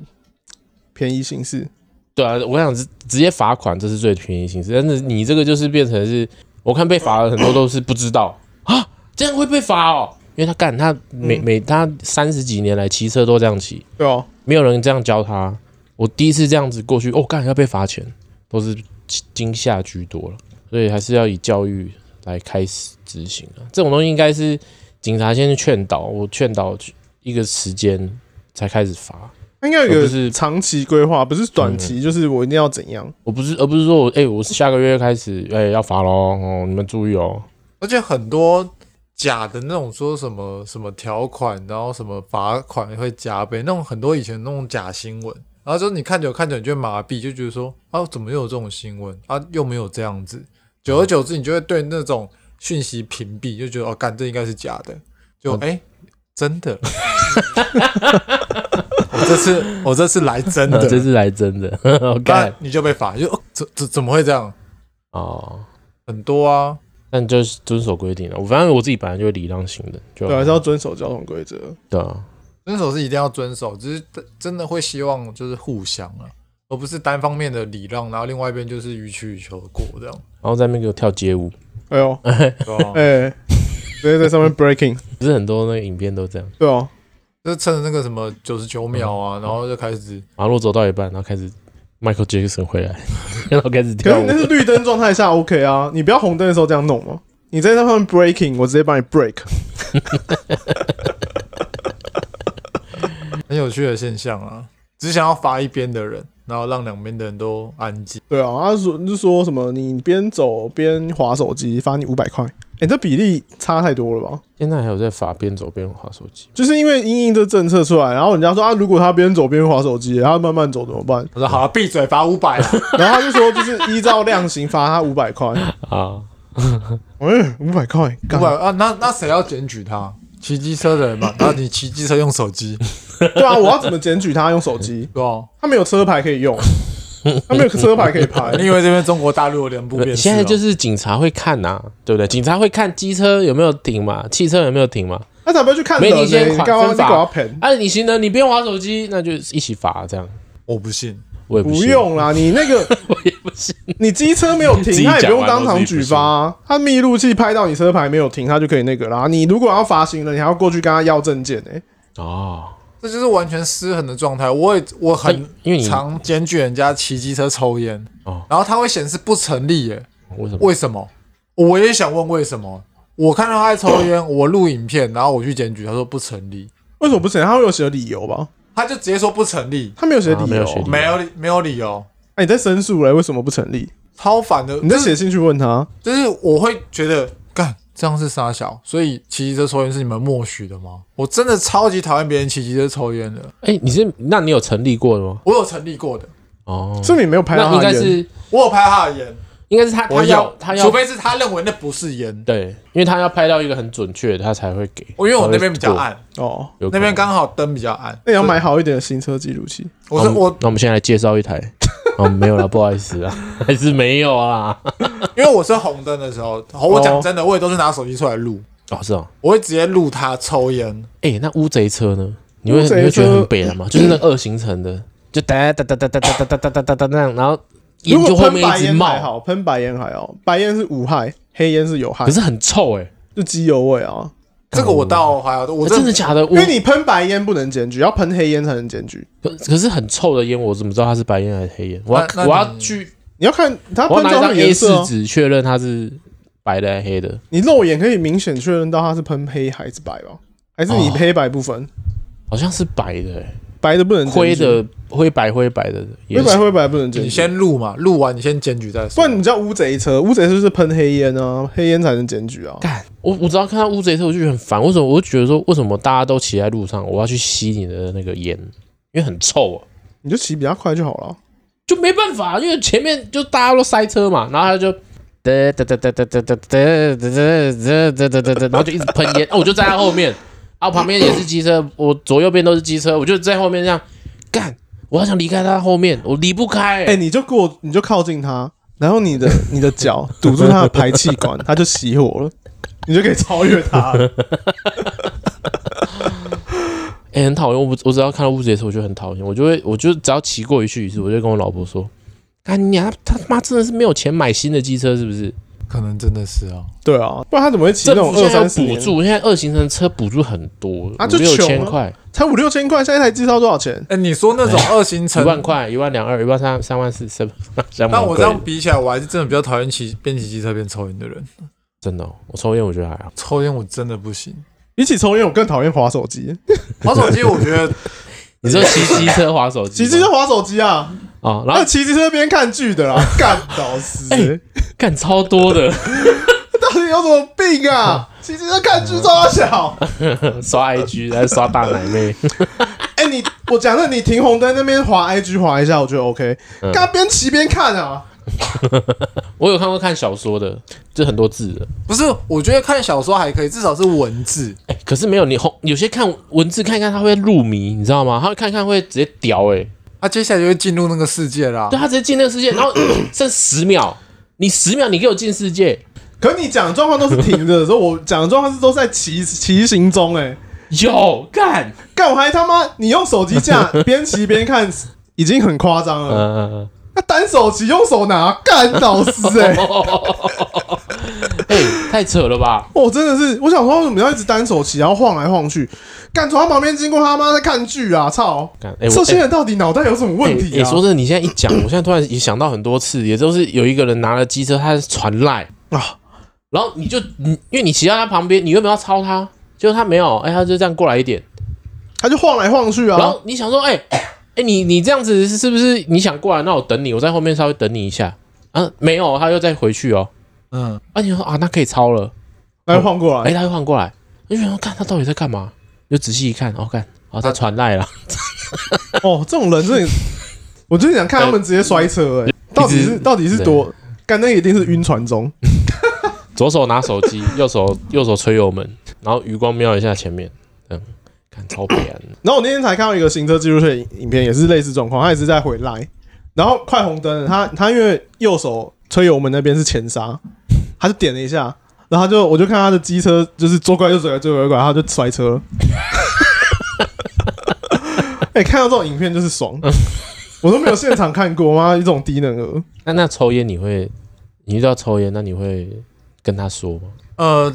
便宜行事，对啊，我想直直接罚款，这是最便宜行事。但是你这个就是变成是，我看被罚的很多都是不知道 啊，这样会被罚哦。因为他干，他每每他三十几年来骑车都这样骑，对哦，没有人这样教他。我第一次这样子过去，哦，干要被罚钱，都是惊吓居多了。所以还是要以教育来开始执行啊。这种东西应该是警察先去劝导，我劝导一个时间才开始罚。应该有个是长期规划，不是短期，就是我一定要怎样？我不是，而不是说我哎，我是下个月开始哎要罚喽哦，你们注意哦。而且很多。假的那种说什么什么条款，然后什么罚款会加倍，那种很多以前那种假新闻，然后就是你看久看久你就会麻痹，就觉得说啊怎么又有这种新闻？啊又没有这样子，久而久之你就会对那种讯息屏蔽，就觉得哦干这应该是假的，就哎、欸、真的，我这次我这次来真的，这次来真的，干你就被罚，就怎怎怎么会这样？哦，很多啊。但就是遵守规定了，我反正我自己本来就是礼让行人，就对，还是要遵守交通规则。对啊，遵守是一定要遵守，只是真的会希望就是互相啊，而不是单方面的礼让，然后另外一边就是予取予求的过这样。然后在那边给我跳街舞，哎呦，哎、欸，直接在上面 breaking，不是很多那个影片都这样。对啊，就趁着那个什么九十九秒啊，然后就开始马路走到一半，然后开始。Michael Jackson 回来，然后开始跳舞。那是绿灯状态下 OK 啊，你不要红灯的时候这样弄吗？你在那上面 breaking，我直接帮你 break。很有趣的现象啊，只想要罚一边的人，然后让两边的人都安静。对啊，他说就说什么你边走边划手机，罚你五百块。哎、欸，这比例差太多了吧？现在还有在罚边走边滑手机，就是因为因应这政策出来，然后人家说啊，如果他边走边滑手机，他慢慢走怎么办？我说好了，闭嘴，罚五百。然后他就说，就是依照量刑罚他 五百块啊。哎，五百块，五百啊？那那谁要检举他？骑机车的人嘛。然后你骑机车用手机，对啊，我要怎么检举他用手机？对啊，他没有车牌可以用。他没有车牌可以拍，你以为这边中国大陆有两部电视？现在就是警察会看呐、啊，对不对？警察会看机车有没有停嘛，汽车有没有停嘛？那怎么去看？没你先罚，分罚。哎、啊，你行人，你不用玩手机，那就一起罚这样。我不信，我也不信。不用啦，你那个 我也不信。你机车没有停，他也不用当场举发、啊。他密录器拍到你车牌没有停，他就可以那个啦。你如果要罚行人，你还要过去跟他要证件呢、欸。哦。这就是完全失衡的状态。我也我很常检举人家骑机车抽烟，然后他会显示不成立耶。为什么？为什么？我也想问为什么。我看到他在抽烟，我录影片，然后我去检举，他说不成立。为什么不成立？他会有写理由吧？他就直接说不成立。他没有写理由，没有没有没有理由。哎，你在申诉嘞？为什么不成立？超烦的。你在写信去问他，就是我会觉得干。这样是杀小，所以骑机车抽烟是你们默许的吗？我真的超级讨厌别人骑机车抽烟的。哎、欸，你是？那你有成立过的吗？我有成立过的。哦，是你没有拍到他的？应该是我有拍他的烟，应该是他，他要他要，除非是他认为那不是烟。对，因为他要拍到一个很准确的，他才会给。我因为我那边比较暗哦，那边刚好灯比较暗。那你要买好一点的行车记录器。我说我，那我们现在来介绍一台。哦，没有了，不好意思啊，还是没有啊。因为我是红灯的时候，我讲真的，我也都是拿手机出来录。哦，是哦，我会直接录他抽烟。哎，那乌贼车呢？你会你会觉得很北了吗？就是那二行程的，就哒哒哒哒哒哒哒哒哒哒哒那样，然后烟就后面一直冒。好，喷白烟还好，白烟是无害，黑烟是有害。可是很臭哎，就机油味啊。这个我倒还好，我真的假的？因为你喷白烟不能检举，要喷黑烟才能检举。可可是很臭的烟，我怎么知道它是白烟还是黑烟？我要我要去，你要看它喷哪张 A 四纸确认它是。白的还是黑的？你肉眼可以明显确认到它是喷黑还是白吧？还是你黑白不分？哦、好像是白的、欸，白的不能，灰的灰白灰白的，灰白灰白不能检举。你先录嘛，录完你先检举再说。不然你叫乌贼车，乌贼车是喷黑烟啊，黑烟才能检举啊。干，我我只要看到乌贼车我就很烦，为什么？我就觉得说，为什么大家都骑在路上，我要去吸你的那个烟？因为很臭啊。你就骑比较快就好了，就没办法，因为前面就大家都塞车嘛，然后他就。哒哒哒哒哒哒哒哒哒哒哒哒哒哒哒哒，然后就一直喷烟，哦，我就在他后面，啊，旁边也是机车，我左右边都是机车，我就在后面这样干，我好想离开他后面，我离不开、哎、你就过，你就靠近他，然后你的你的脚堵住他的排气管，他就熄火了，你就可以超越他。哎、欸，很讨厌，我我只要看到乌贼的时候，我就很讨厌，我就会，我就只要骑过一去一次，我就跟我老婆说，啊你娘，他他妈真的是没有钱买新的机车，是不是？可能真的是啊，对啊，不然他怎么会骑那种二三十？补助现在二行程车补助很多，啊，就五六千块，才五六千块，现在一台机车多少钱？哎、欸，你说那种二行程，一万块，一万两二，一万三，三万四，三三万。但我这样比起来，我还是真的比较讨厌骑边骑机车边抽烟的人。真的、哦，我抽烟我觉得还好，抽烟我真的不行。比起抽烟，我更讨厌滑手机。滑手机，我觉得你说骑机车滑手机，骑机车滑手机啊？啊，然后骑机车边看剧的啦，干导师，干超多的。到底有什么病啊？骑机车看剧这么小，刷 IG 还是刷大奶妹？哎、欸，你我讲的，你停红灯那边滑 IG 滑一下，我觉得 OK。干边骑边看啊！我有看过看小说的，就很多字的。不是，我觉得看小说还可以，至少是文字。哎、欸，可是没有你红，有些看文字看一看，他会入迷，你知道吗？他会看看会直接屌哎、欸，他接下来就会进入那个世界啦。对，他直接进那个世界，然后 剩十秒，你十秒你给我进世界。可是你讲的状况都是停着的时候，我讲的状况是都在骑骑行中、欸，哎，有干干我还他妈你用手机架 边骑边看，已经很夸张了。嗯，那单手骑用手拿干老师哎，哎、欸，太扯了吧！我、哦、真的是，我想说为什么要一直单手骑，然后晃来晃去，干从他旁边经过，他妈在看剧啊！操，欸、这些人到底脑袋有什么问题啊？你、欸欸、说真的，你现在一讲，我现在突然也想到很多次，也就是有一个人拿了机车，他是传赖啊。然后你就你，因为你骑到他旁边，你有没有要超他？结果他没有，哎，他就这样过来一点，他就晃来晃去啊。然后你想说，哎，哎，你你这样子是不是你想过来？那我等你，我在后面稍微等你一下。啊，没有，他又再回去哦。嗯，啊，你说啊，那可以超了，他又晃过来，哎，他又晃过来。你想说，看他到底在干嘛？就仔细一看，哦，看，哦，他传赖了。哦，这种人真的，我就是想看他们直接摔车，哎，到底是到底是多？干那一定是晕船中。左手拿手机，右手右手吹油门，然后余光瞄一下前面，嗯，看超悲哀。然后我那天才看到一个行车记录器影片，也是类似状况，他也是在回来，然后快红灯，他他因为右手吹油门那边是前刹，他就点了一下，然后他就我就看他的机车就是左拐右拐左拐右拐，然后他就摔车了。哎、欸，看到这种影片就是爽，我都没有现场看过妈一种低能儿。那那抽烟你会，你遇到抽烟，那你会？跟他说吗？呃，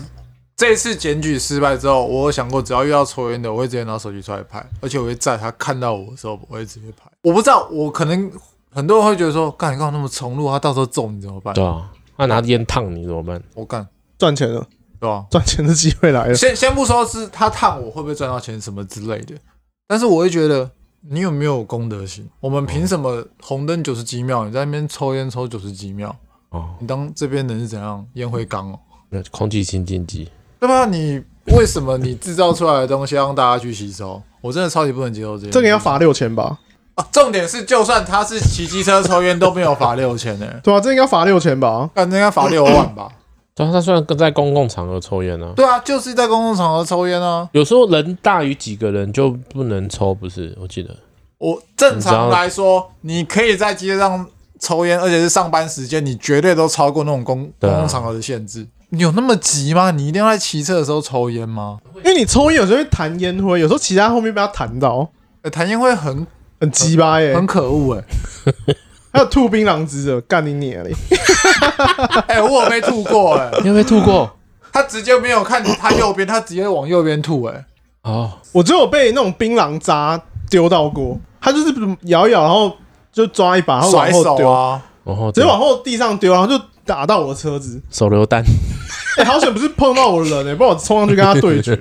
这次检举失败之后，我有想过，只要遇到抽烟的，我会直接拿手机出来拍，而且我会在他看到我的时候，我会直接拍。我不知道，我可能很多人会觉得说，干你干嘛那么冲，如果他到时候揍你怎么办？对啊，他拿烟烫你怎么办？我干赚钱了，对吧？赚钱的机会来了。先先不说是他烫我会不会赚到钱什么之类的，但是我会觉得你有没有公德心？我们凭什么红灯九十几秒，你在那边抽烟抽九十几秒？哦，你当这边人是怎样？烟灰缸哦，那空气清净机，对吧？你为什么你制造出来的东西让大家去吸收？我真的超级不能接受这个。这个要罚六千吧？啊，重点是，就算他是骑机车抽烟都没有罚六千呢。对啊，这应该罚六千吧？那应该罚六万吧？对啊，他虽然在公共场合抽烟呢。对啊，就是在公共场合抽烟啊。有时候人大于几个人就不能抽，不是？我记得，我正常来说，你可以在街上。抽烟，而且是上班时间，你绝对都超过那种公公共场合的限制。你有那么急吗？你一定要在骑车的时候抽烟吗？因为你抽烟有时候会弹烟灰，有时候骑在后面被他弹到，欸、弹烟灰很很鸡巴耶，很可恶哎。还有吐槟榔汁的，干你娘嘞！哎，我有被吐过哎，你有没有吐过？他直接没有看他右边，他直接往右边吐哎。哦，我只有被那种槟榔渣丢到过，他就是咬一咬，然后。就抓一把，然后往后丢啊，直接往后地上丢，然后就打到我的车子，手榴弹。哎，好险不是碰到我的人哎、欸，不然我冲上去跟他对决，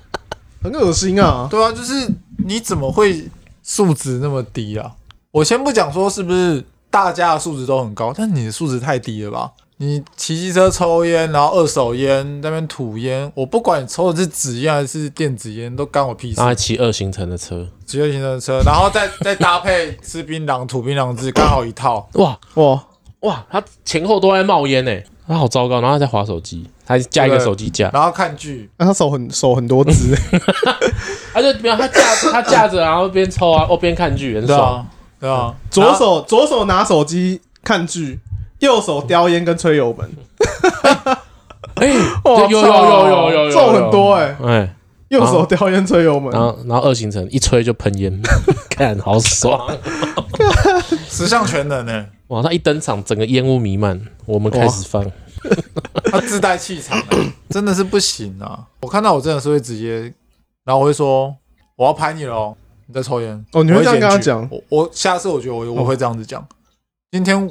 很恶心啊。对啊，就是你怎么会素质那么低啊？我先不讲说是不是大家的素质都很高，但你的素质太低了吧？你骑机车抽烟，然后二手烟那边吐烟，我不管你抽的是纸烟还是电子烟，都干我屁事。他还骑二行程的车，骑二行程的车，然后再 再搭配吃槟榔、吐槟榔汁，刚好一套。哇哇哇！他前后都在冒烟呢。他好糟糕，然后他在划手机，他架一个手机架，然后看剧，那他手很手很多只，他就没有他架他架着，然后边抽啊，哦边看剧，很爽，对啊，左手左手拿手机看剧，右手叼烟跟吹油门，哎，有有有有有重很多哎，哎。右手叼烟吹油门，然后然后二行程一吹就喷烟，看好爽，十项全能呢！哇，他一登场，整个烟雾弥漫，我们开始放，他自带气场，真的是不行啊！我看到我真的是会直接，然后我会说我要拍你喽，你在抽烟哦，你会这样跟他讲？我我下次我觉得我我会这样子讲，今天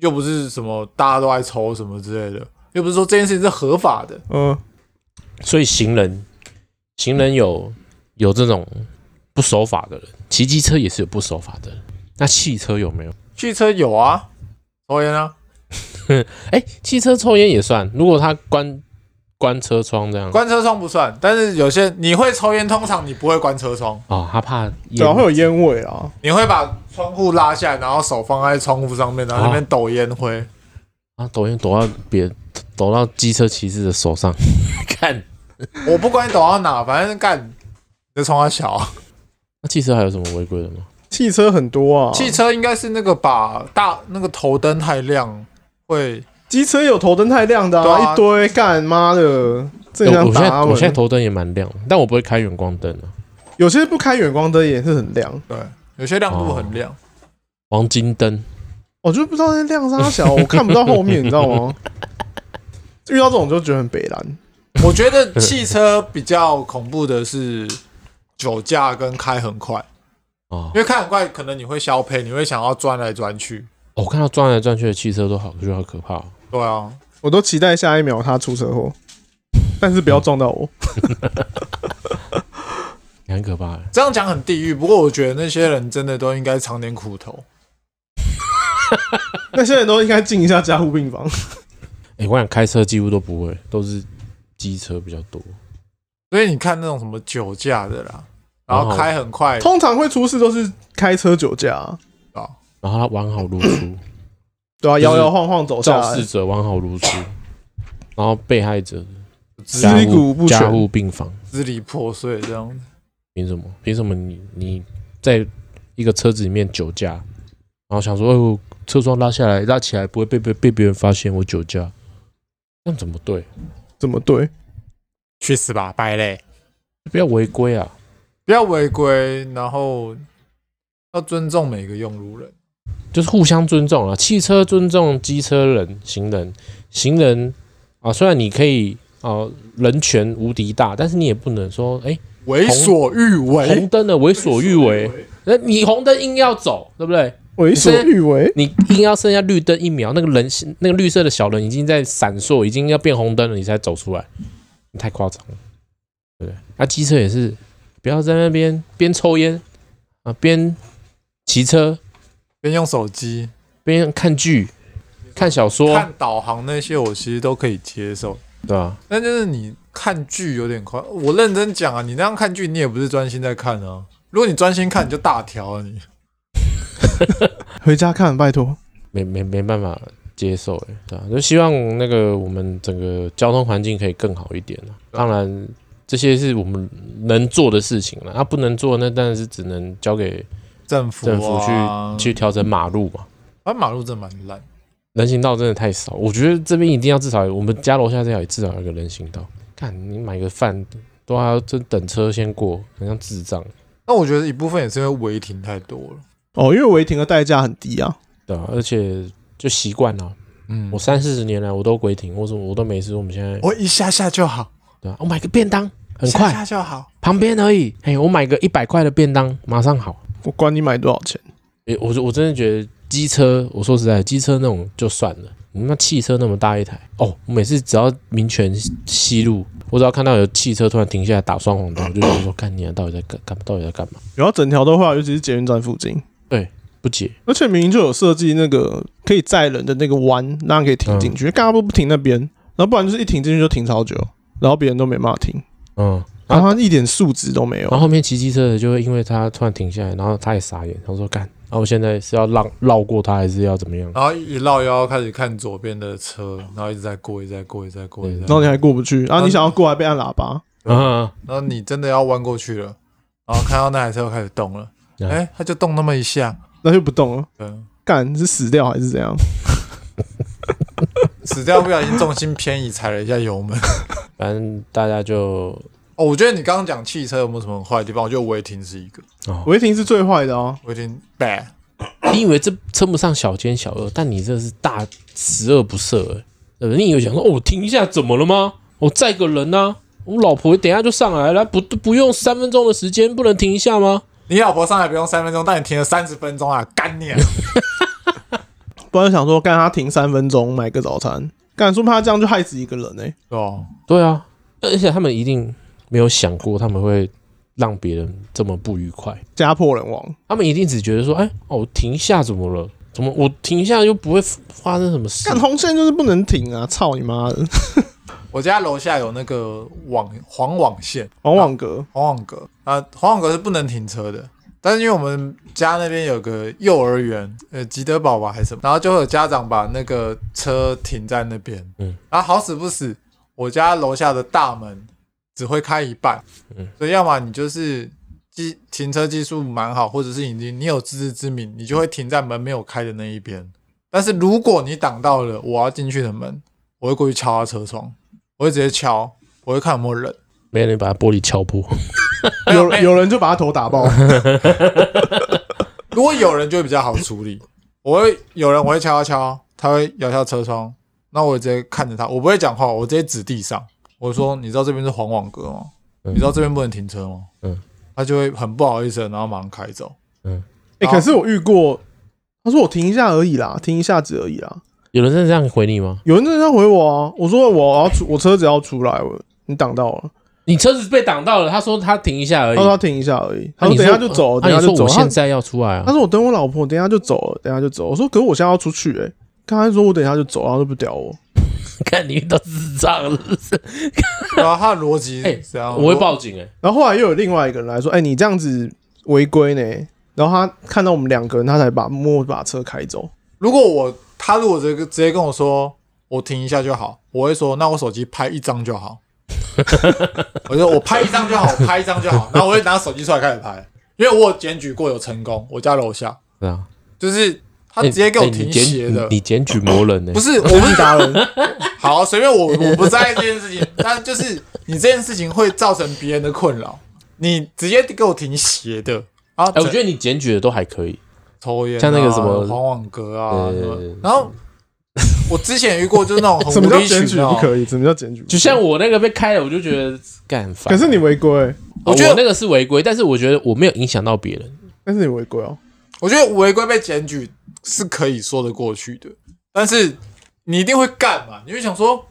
又不是什么大家都爱抽什么之类的，又不是说这件事情是合法的，嗯，所以行人。行人有有这种不守法的人，骑机车也是有不守法的人。那汽车有没有？汽车有啊，抽烟啊。哎、欸，汽车抽烟也算。如果他关关车窗这样，关车窗不算。但是有些你会抽烟，通常你不会关车窗哦，他怕主要会有烟味啊。你会把窗户拉下来，然后手放在窗户上面，然后那边抖烟灰啊，抖烟抖到别抖到机车骑士的手上，看。我不管你抖到哪，反正干，你的窗小、啊。那汽车还有什么违规的吗？汽车很多啊，汽车应该是那个把大那个头灯太亮会。机车有头灯太亮的啊，啊一堆干妈的。这样我现在我现在头灯也蛮亮，但我不会开远光灯啊。有些不开远光灯也是很亮，对，有些亮度很亮。哦、黄金灯，我就不知道那亮啥小，我看不到后面，你知道吗？遇到这种就觉得很北蓝。我觉得汽车比较恐怖的是酒驾跟开很快哦，因为看很快可能你会消配，你会想要钻来钻去。我看到钻来钻去的汽车都好，我觉得好可怕。对啊，我都期待下一秒他出车祸，但是不要撞到我。你很可怕。这样讲很地狱，不过我觉得那些人真的都应该尝点苦头。那些人都应该进一下加护病房。哎，我想开车几乎都不会，都是。机车比较多，所以你看那种什么酒驾的啦，然后开很快，通常会出事都是开车酒驾啊，然后他完好如初，对啊，摇摇晃晃走下来，肇事者完好如初，然后被害者支离不全，加护病房，支离破碎这样。子，凭什么？凭什么你你在一个车子里面酒驾，然后想说哦，车窗拉下来拉起来不会被被被别人发现我酒驾，那怎么对？怎么对？去死吧，败类！不要违规啊！不要违规，然后要尊重每个用路人，就是互相尊重啊。汽车尊重机车人、行人，行人啊，虽然你可以啊，人权无敌大，但是你也不能说哎，为所欲为。红灯的为所欲为，那你红灯硬要走，对不对？为所欲为，你硬要剩下绿灯一秒，那个人那个绿色的小人已经在闪烁，已经要变红灯了，你才走出来，你太夸张了，对不对？那、啊、机车也是，不要在那边边抽烟啊，边骑车，边用手机，边看剧、看小说、看导航那些，我其实都可以接受，对吧？但就是你看剧有点快，我认真讲啊，你那样看剧，你也不是专心在看啊。如果你专心看，你就大条啊你。回家看，拜托，没没没办法接受哎，对啊？就希望那个我们整个交通环境可以更好一点。当然，这些是我们能做的事情了。啊，不能做，那当然是只能交给政府政府去去调整马路嘛。啊，马路真的蛮烂，人行道真的太少。我觉得这边一定要至少我们家楼下这条也至少有一个人行道。看你买个饭都还要真等车先过，很像智障。那我觉得一部分也是因为违停太多了。哦，因为违停的代价很低啊，对啊，而且就习惯了。嗯，我三四十年来我都违停，我怎么我都没事。我们现在我一下下就好，对啊，我买个便当很快，下下就好，旁边而已。嘿，我买个一百块的便当马上好。我管你买多少钱。诶，我我真的觉得机车，我说实在，机车那种就算了，你那汽车那么大一台哦，我每次只要民权西路，我只要看到有汽车突然停下来打双黄灯，我就觉得说，看你到底在干干，到底在干嘛？然后整条的话，尤其是捷运站附近。对，不解，而且明明就有设计那个可以载人的那个弯，那样可以停进去，干嘛、嗯、不不停那边？然后不然就是一停进去就停超久，然后别人都没办法停，嗯，然后他一点素质都没有。然后后面骑机车的就会因为他突然停下来，然后他也傻眼，他说干，然那我现在是要绕绕过他，还是要怎么样？然后一绕腰开始看左边的车，然后一直在过，一直在过，一直在过，一直在过。然后你还过不去，然后你想要过还被按喇叭，嗯，然后你真的要弯过去了，然后看到那台车又开始动了，哎，他就动那么一下，那就不动了。嗯，干是死掉还是怎样？死掉不小心重心偏移踩了一下油门，反正大家就。哦，我觉得你刚刚讲汽车有没有什么很坏的地方？我觉得违停是一个，违停是最坏的哦。违停 bad，你以为这称不上小奸小恶，但你这是大十恶不赦哎！呃，你以为想说哦，停一下怎么了吗？我载个人呢，我老婆等一下就上来了，不不用三分钟的时间，不能停一下吗？你老婆上来不用三分钟，但你停了三十分钟啊，干你！不然想说干他停三分钟买个早餐，干说怕他这样就害死一个人呢？哦，对啊，而且他们一定。没有想过他们会让别人这么不愉快，家破人亡。他们一定只觉得说：“哎，哦，我停一下怎么了？怎么我停一下又不会发生什么事？”干红线就是不能停啊！操你妈的！我家楼下有那个网黄网线，黄网格，黄网格啊，黄网格是不能停车的。但是因为我们家那边有个幼儿园，呃，吉德堡吧还是什么，然后就会有家长把那个车停在那边。嗯，然后好死不死，我家楼下的大门。只会开一半，嗯，所以要么你就是技停车技术蛮好，或者是已经你有自知之明，你就会停在门没有开的那一边。但是如果你挡到了我要进去的门，我会过去敲他车窗，我会直接敲，我会看有没有人，没人把他玻璃敲破，有有人就把他头打爆。如果有人就会比较好处理，我会有人我会敲敲，他会摇下车窗，那我直接看着他，我不会讲话，我直接指地上。我说：“你知道这边是黄网格吗？嗯、你知道这边不能停车吗？”嗯，他就会很不好意思，然后马上开走。嗯，哎、欸，可是我遇过，他说我停一下而已啦，停一下子而已啦。有人真的这样回你吗？有人真的这样回我啊！我说我要出，我车子要出来，我你挡到了，你车子被挡到了。他说他停一下而已，他说他停一下而已。他说等一下就走，等一下就走。我现在要出来啊！他说我等我老婆，等一下就走了，等一下就走。我说可是我现在要出去，哎，刚才说我等一下就走，然后就不屌我。看你遇到智障了，然后他的逻辑哎，这样我会报警哎。然后后来又有另外一个人来说，哎，你这样子违规呢。然后他看到我们两个人，他才把默默把车开走。如果我他如果直接直接跟我说我停一下就好，我会说那我手机拍一张就好。我说我拍一张就好，我拍一张就好。然后我会拿手机出来开始拍，因为我有检举过有成功，我家楼下 对啊，就是。他直接给我停鞋的，你检举魔人呢？不是，我不是达人。好，随便我，我不在意这件事情。但就是你这件事情会造成别人的困扰，你直接给我停斜的啊！我觉得你检举的都还可以，抽烟，像那个什么黄网格啊。然后 我之前遇过，就是那种什么叫检举不可以？什么叫检举？就像我那个被开了，我就觉得干烦。可是你违规，我觉得那个是违规，但是我觉得我没有影响到别人。但是你违规哦，我觉得违规被检举。是可以说得过去的，但是你一定会干嘛？你会想说，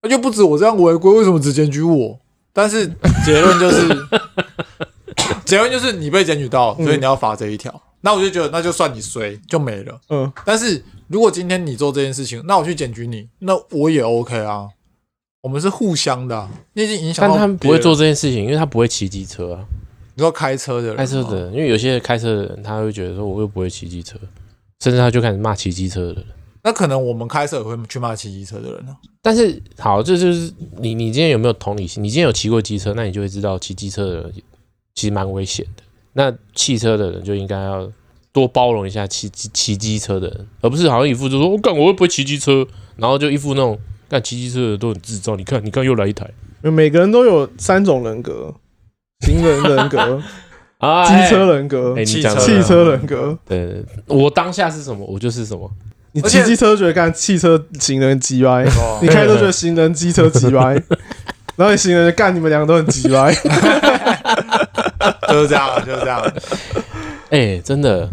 那就不止我这样违规，为什么只检举我？但是 结论就是，结论就是你被检举到，所以你要罚这一条。嗯、那我就觉得，那就算你衰就没了。嗯。但是如果今天你做这件事情，那我去检举你，那我也 OK 啊。我们是互相的、啊，你已经影响到。但他们不会做这件事情，因为他不会骑机车啊。你说开车的人，开车的人，因为有些开车的人，他会觉得说，我又不会骑机车。甚至他就开始骂骑机车的人，那可能我们开车也会去骂骑机车的人呢。但是好，这就是你，你今天有没有同理心？你今天有骑过机车，那你就会知道骑机车的人其实蛮危险的。那汽车的人就应该要多包容一下骑骑骑机车的人，而不是好像一副就说我干我会不会骑机车，然后就一副那种干骑机车的人都很智障。你看，你看又来一台。每个人都有三种人格，行人人格。啊，机车人格，汽车汽车人格，对，我当下是什么，我就是什么。你骑机车觉得干汽车行人机歪，你开车觉得行人机车机歪，然后你行人干你们两个都很机歪，就是这样，就是这样。哎，真的，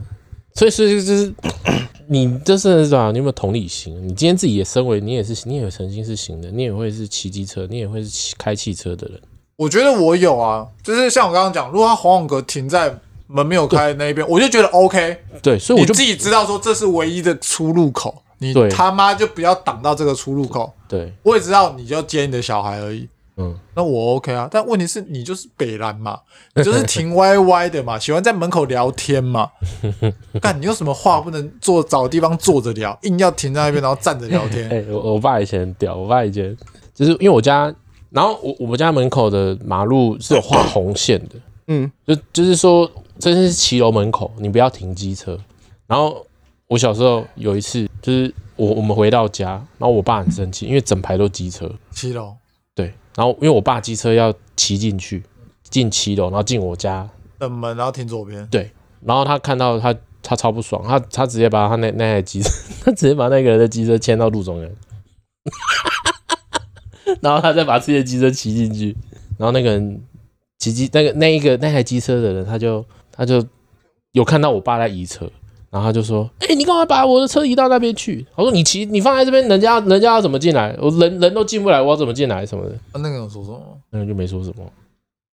所以所以就是 你这是吧？你有没有同理心？你今天自己也身为你也是，你也曾经是行的，你也会是骑机车，你也会是骑开汽车的人。我觉得我有啊，就是像我刚刚讲，如果他黄网格停在门没有开的那一边，我就觉得 OK。对，所以我就自己知道说这是唯一的出入口，你他妈就不要挡到这个出入口。对，我也知道你就接你的小孩而已，嗯，那我 OK 啊。但问题是你就是北蓝嘛，你就是 停歪歪的嘛，喜欢在门口聊天嘛。干，你有什么话不能坐，找地方坐着聊，硬要停在那边，然后站着聊天。哎、欸，我我爸以前很屌，我爸以前就是因为我家，然后我我们家门口的马路是有画红线的，嗯，就就是说这是骑楼门口，你不要停机车。然后我小时候有一次，就是我我们回到家，然后我爸很生气，因为整排都机车，骑楼。对，然后因为我爸机车要骑进去，进七楼，然后进我家的门，然后停左边。对，然后他看到他，他超不爽，他他直接把他那那台机车，他直接把那个人的机车牵到路中央，然后他再把自己的机车骑进去，然后那个人骑机那个那一个那台机车的人，他就他就有看到我爸在移车。然后他就说：“哎、欸，你干嘛把我的车移到那边去？”我说：“你骑，你放在这边，人家人家要怎么进来？我人人都进不来，我要怎么进来？什么的？”那个人说什么？那个就没说什么。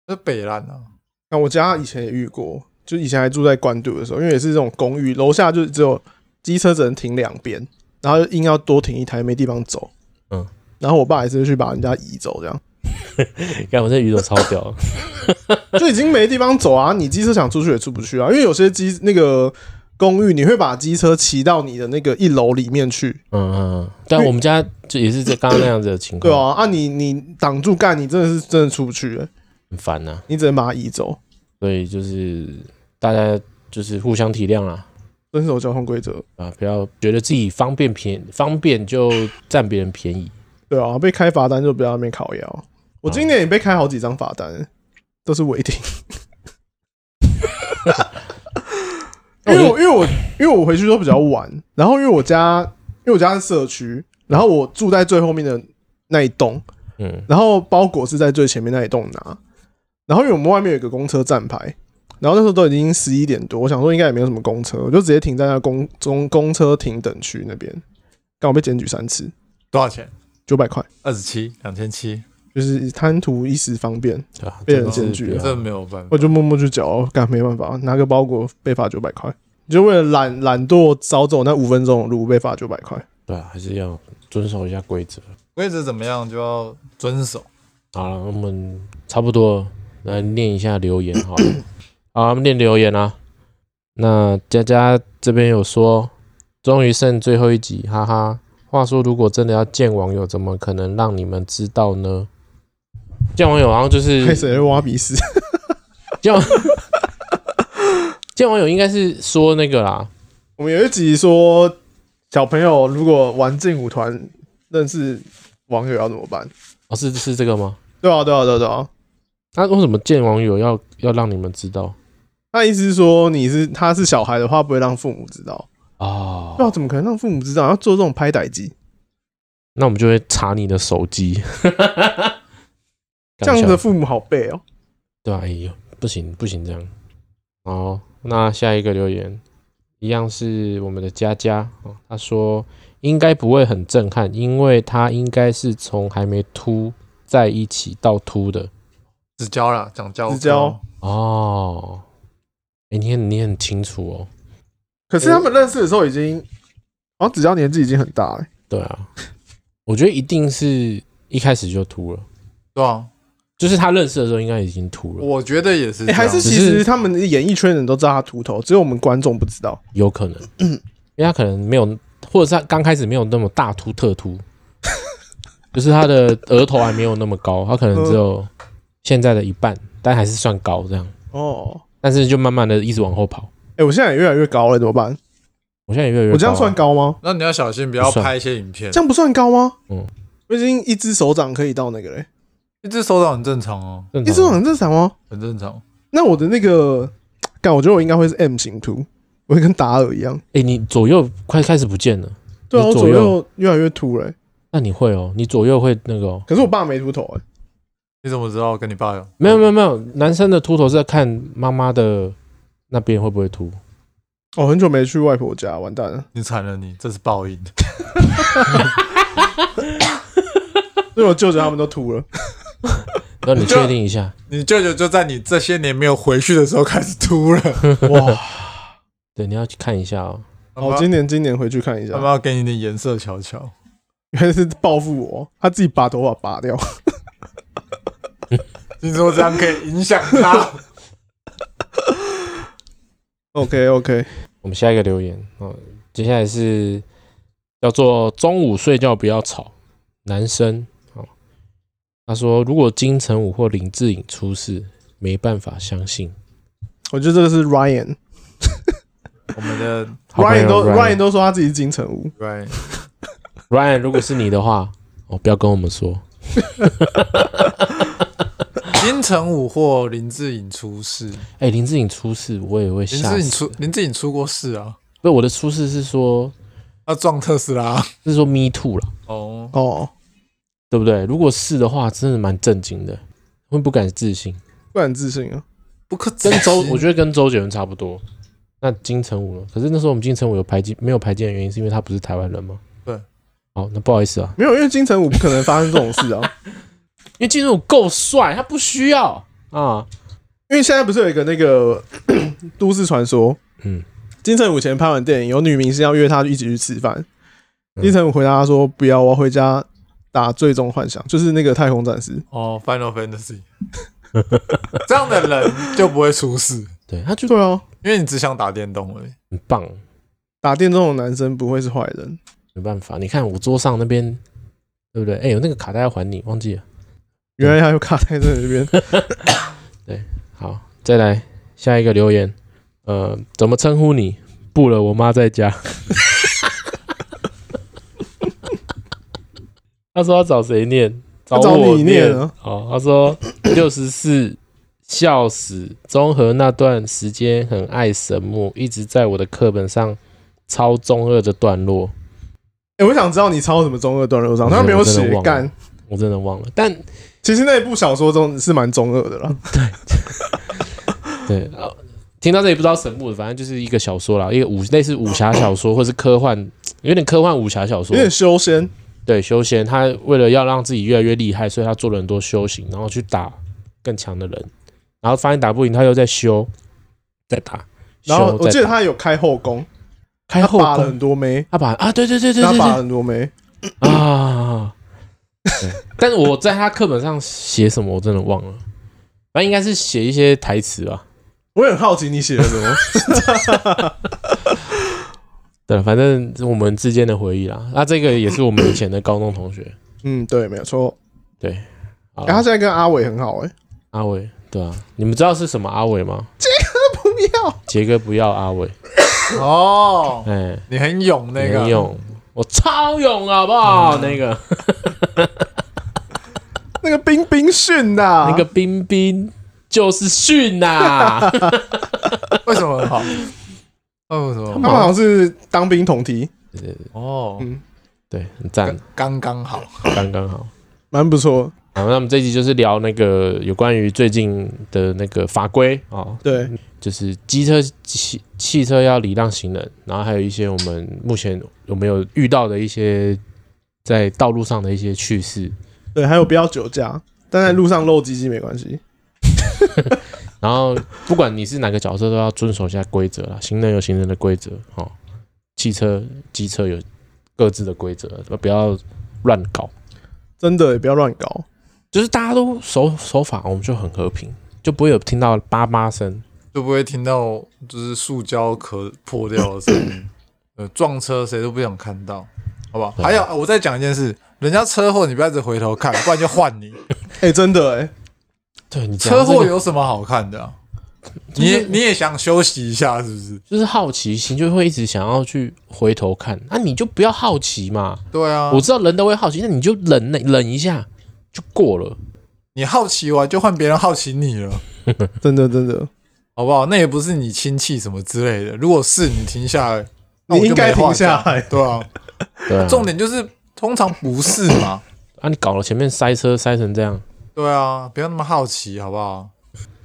那北烂啊！那我家以前也遇过，就以前还住在关渡的时候，因为也是这种公寓，楼下就只有机车只能停两边，然后硬要多停一台，没地方走。嗯，然后我爸也是去把人家移走，这样。看我这移走超屌，就已经没地方走啊！你机车想出去也出不去啊，因为有些机那个。公寓，你会把机车骑到你的那个一楼里面去？嗯嗯，但我们家就也是这刚刚那样子的情况。对啊，啊你你挡住干，你真的是真的出不去，很烦呐。你只能把它移走。所以就是大家就是互相体谅啊，遵守交通规则啊，不要觉得自己方便便方便就占别人便宜。对啊，被开罚单就不要那边烤腰。我今年也被开好几张罚单，都是违停。因为我因为我因为我回去都比较晚，然后因为我家因为我家是社区，然后我住在最后面的那一栋，嗯，然后包裹是在最前面那一栋拿，然后因为我们外面有一个公车站牌，然后那时候都已经十一点多，我想说应该也没有什么公车，我就直接停在那公中公车停等区那边，刚好被检举三次，多少钱？九百块，二十七，两千七。就是贪图一时方便，被人检举，这没有办法，我就默默去缴，干没办法，拿个包裹被罚九百块，就为了懒懒惰少走那五分钟的路被罚九百块。对啊，还是要遵守一下规则，规则怎么样就要遵守。好了，我们差不多来念一下留言好了，好，我们念留言啊。那佳佳这边有说，终于剩最后一集，哈哈。话说，如果真的要见网友，怎么可能让你们知道呢？见网友，然后就是开始挖鼻屎。见见网友应该是说那个啦。我们有一集说，小朋友如果玩劲舞团认识网友要怎么办？哦，是是这个吗？对啊，对啊，对啊，对啊。那为什么见网友要要让你们知道？他意思是说，你是他是小孩的话，不会让父母知道啊？那怎么可能让父母知道？要做这种拍歹机？那我们就会查你的手机。这样的父母好背哦，对啊，哎呦，不行不行，这样。好，那下一个留言一样是我们的佳佳哦，他说应该不会很震撼，因为他应该是从还没秃在一起到秃的，子交了，讲交，子交哦。哎，你很你很清楚哦。可是他们认识的时候已经，哦，指交年纪已经很大了。对啊，我觉得一定是一开始就秃了，对啊。就是他认识的时候，应该已经秃了。我觉得也是，还是其实他们演艺圈人都知道他秃头，只有我们观众不知道。有可能，因为他可能没有，或者是他刚开始没有那么大秃特秃，就是他的额头还没有那么高，他可能只有现在的一半，但还是算高这样。哦，但是就慢慢的一直往后跑。哎，我现在也越来越高了，怎么办？我现在也越来越高，我这样算高吗？那你要小心，不要拍一些影片。这样不算高吗？嗯，我已经一只手掌可以到那个嘞。一只手掌很正常哦，一只手掌很正常吗？很正常。那我的那个，感，我觉得我应该会是 M 型秃，我会跟达尔一样。哎，你左右快开始不见了。对啊，我左右越来越秃了。那你会哦，你左右会那个。可是我爸没秃头哎。你怎么知道跟你爸有？没有没有没有，男生的秃头是在看妈妈的那边会不会秃。哦，很久没去外婆家，完蛋了。你惨了，你这是报应。因为我舅舅他们都秃了。那你确定一下，你舅舅就在你这些年没有回去的时候开始秃了。哇，对，你要去看一下哦。哦，今年今年回去看一下。要不要给你点颜色瞧瞧？原来是报复我，他自己把头发拔掉。听说这样可以影响他。OK OK，我们下一个留言哦，接下来是叫做中午睡觉不要吵，男生哦，他说如果金城武或林志颖出事，没办法相信。我觉得这个是 Ryan，我们的 Ryan 都 Ryan 都说他自己是金城武。Ryan Ryan，如果是你的话，哦，不要跟我们说。金城武或林志颖出事，哎、欸，林志颖出事，我也会吓。林志颖出林志颖出过事啊？不是我的出事是说要撞特斯拉，是说 Me Too 了。哦哦，对不对？如果是的话，真的蛮震惊的，会不敢自信，不敢自信啊，不可跟周，我觉得跟周杰伦差不多。那金城武呢？可是那时候我们金城武有排挤，没有排挤的原因是因为他不是台湾人吗？对。好，那不好意思啊，没有，因为金城武不可能发生这种事啊。因为金城武够帅，他不需要啊。因为现在不是有一个那个 都市传说，嗯，金城武前拍完电影，有女明星要约他一起去吃饭，嗯、金城武回答他说：“不要，我要回家打最终幻想，就是那个太空战士。”哦，Final Fantasy，这样的人就不会出事。对，他就对啊，因为你只想打电动而已，很棒。打电动的男生不会是坏人，没办法。你看我桌上那边，对不对？哎、欸，有那个卡带要还你，忘记了。原来还有卡带在这里边。对，好，再来下一个留言。呃，怎么称呼你？不了，我妈在家。他说要找谁念？找我找你念啊。哦，他说六十四笑死。中和那段时间很爱神木，一直在我的课本上抄中二的段落。哎、欸，我想知道你抄什么中二段落上？他没有写干，我真的忘了。但其实那一部小说中是蛮中二的啦。对 对，听到这里不知道神木，反正就是一个小说啦，一个武类似武侠小说，或是科幻，有点科幻武侠小说，有点修仙。对，修仙，他为了要让自己越来越厉害，所以他做了很多修行，然后去打更强的人，然后发现打不赢，他又在修，在打。然后我记得他有开后宫，开后宫很多枚，他把啊，对对对对对，他把很多枚啊。但是我在他课本上写什么，我真的忘了。反正应该是写一些台词吧。我也很好奇你写了什么。对，反正我们之间的回忆啦。那这个也是我们以前的高中同学。嗯，对，没有错。对，欸，他现在跟阿伟很好哎，欸。阿伟，对啊，你们知道是什么阿伟吗？杰哥不要，杰哥不要阿伟。哦，哎，欸，你很勇那个，很勇。我超勇，好不好？嗯、那个，那个冰冰训呐，那个冰冰就是训呐。为什么很好？为什么？他们好像是当兵同梯。对对对。哦，嗯，对，很赞，刚刚好，刚刚好，蛮不错。好，那我们这一集就是聊那个有关于最近的那个法规啊，对，就是机车汽汽车要礼让行人，然后还有一些我们目前有没有遇到的一些在道路上的一些趣事，对，还有不要酒驾，但在路上漏鸡鸡没关系。然后不管你是哪个角色，都要遵守一下规则啦，行人有行人的规则，哦，汽车机车有各自的规则，不要乱搞，真的也不要乱搞。就是大家都守守法，我们就很和平，就不会有听到叭叭声，就不会听到就是塑胶壳破掉的声音。呃，撞车谁都不想看到，好不好？还有，我再讲一件事，人家车祸你不要一直回头看，不然就换你。哎、欸，真的哎、欸，对你车祸有什么好看的、啊？你也你也想休息一下是不是？就是好奇心就会一直想要去回头看，那、啊、你就不要好奇嘛。对啊，我知道人都会好奇，那你就忍忍一下。就过了，你好奇完就换别人好奇你了，真的真的，好不好？那也不是你亲戚什么之类的。如果是你停下来，你应该停下来，对啊，对啊。重点就是通常不是嘛？啊，你搞了前面塞车塞成这样，对啊，不要那么好奇，好不好？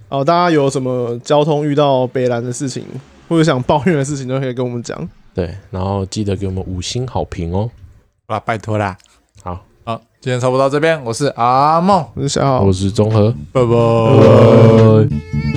好，大家有什么交通遇到北兰的事情，或者想抱怨的事情，都可以跟我们讲。对，然后记得给我们五星好评哦，啊，拜托啦。好，好今天差不多到这边。我是阿梦，我是小浩，我是中和，拜拜。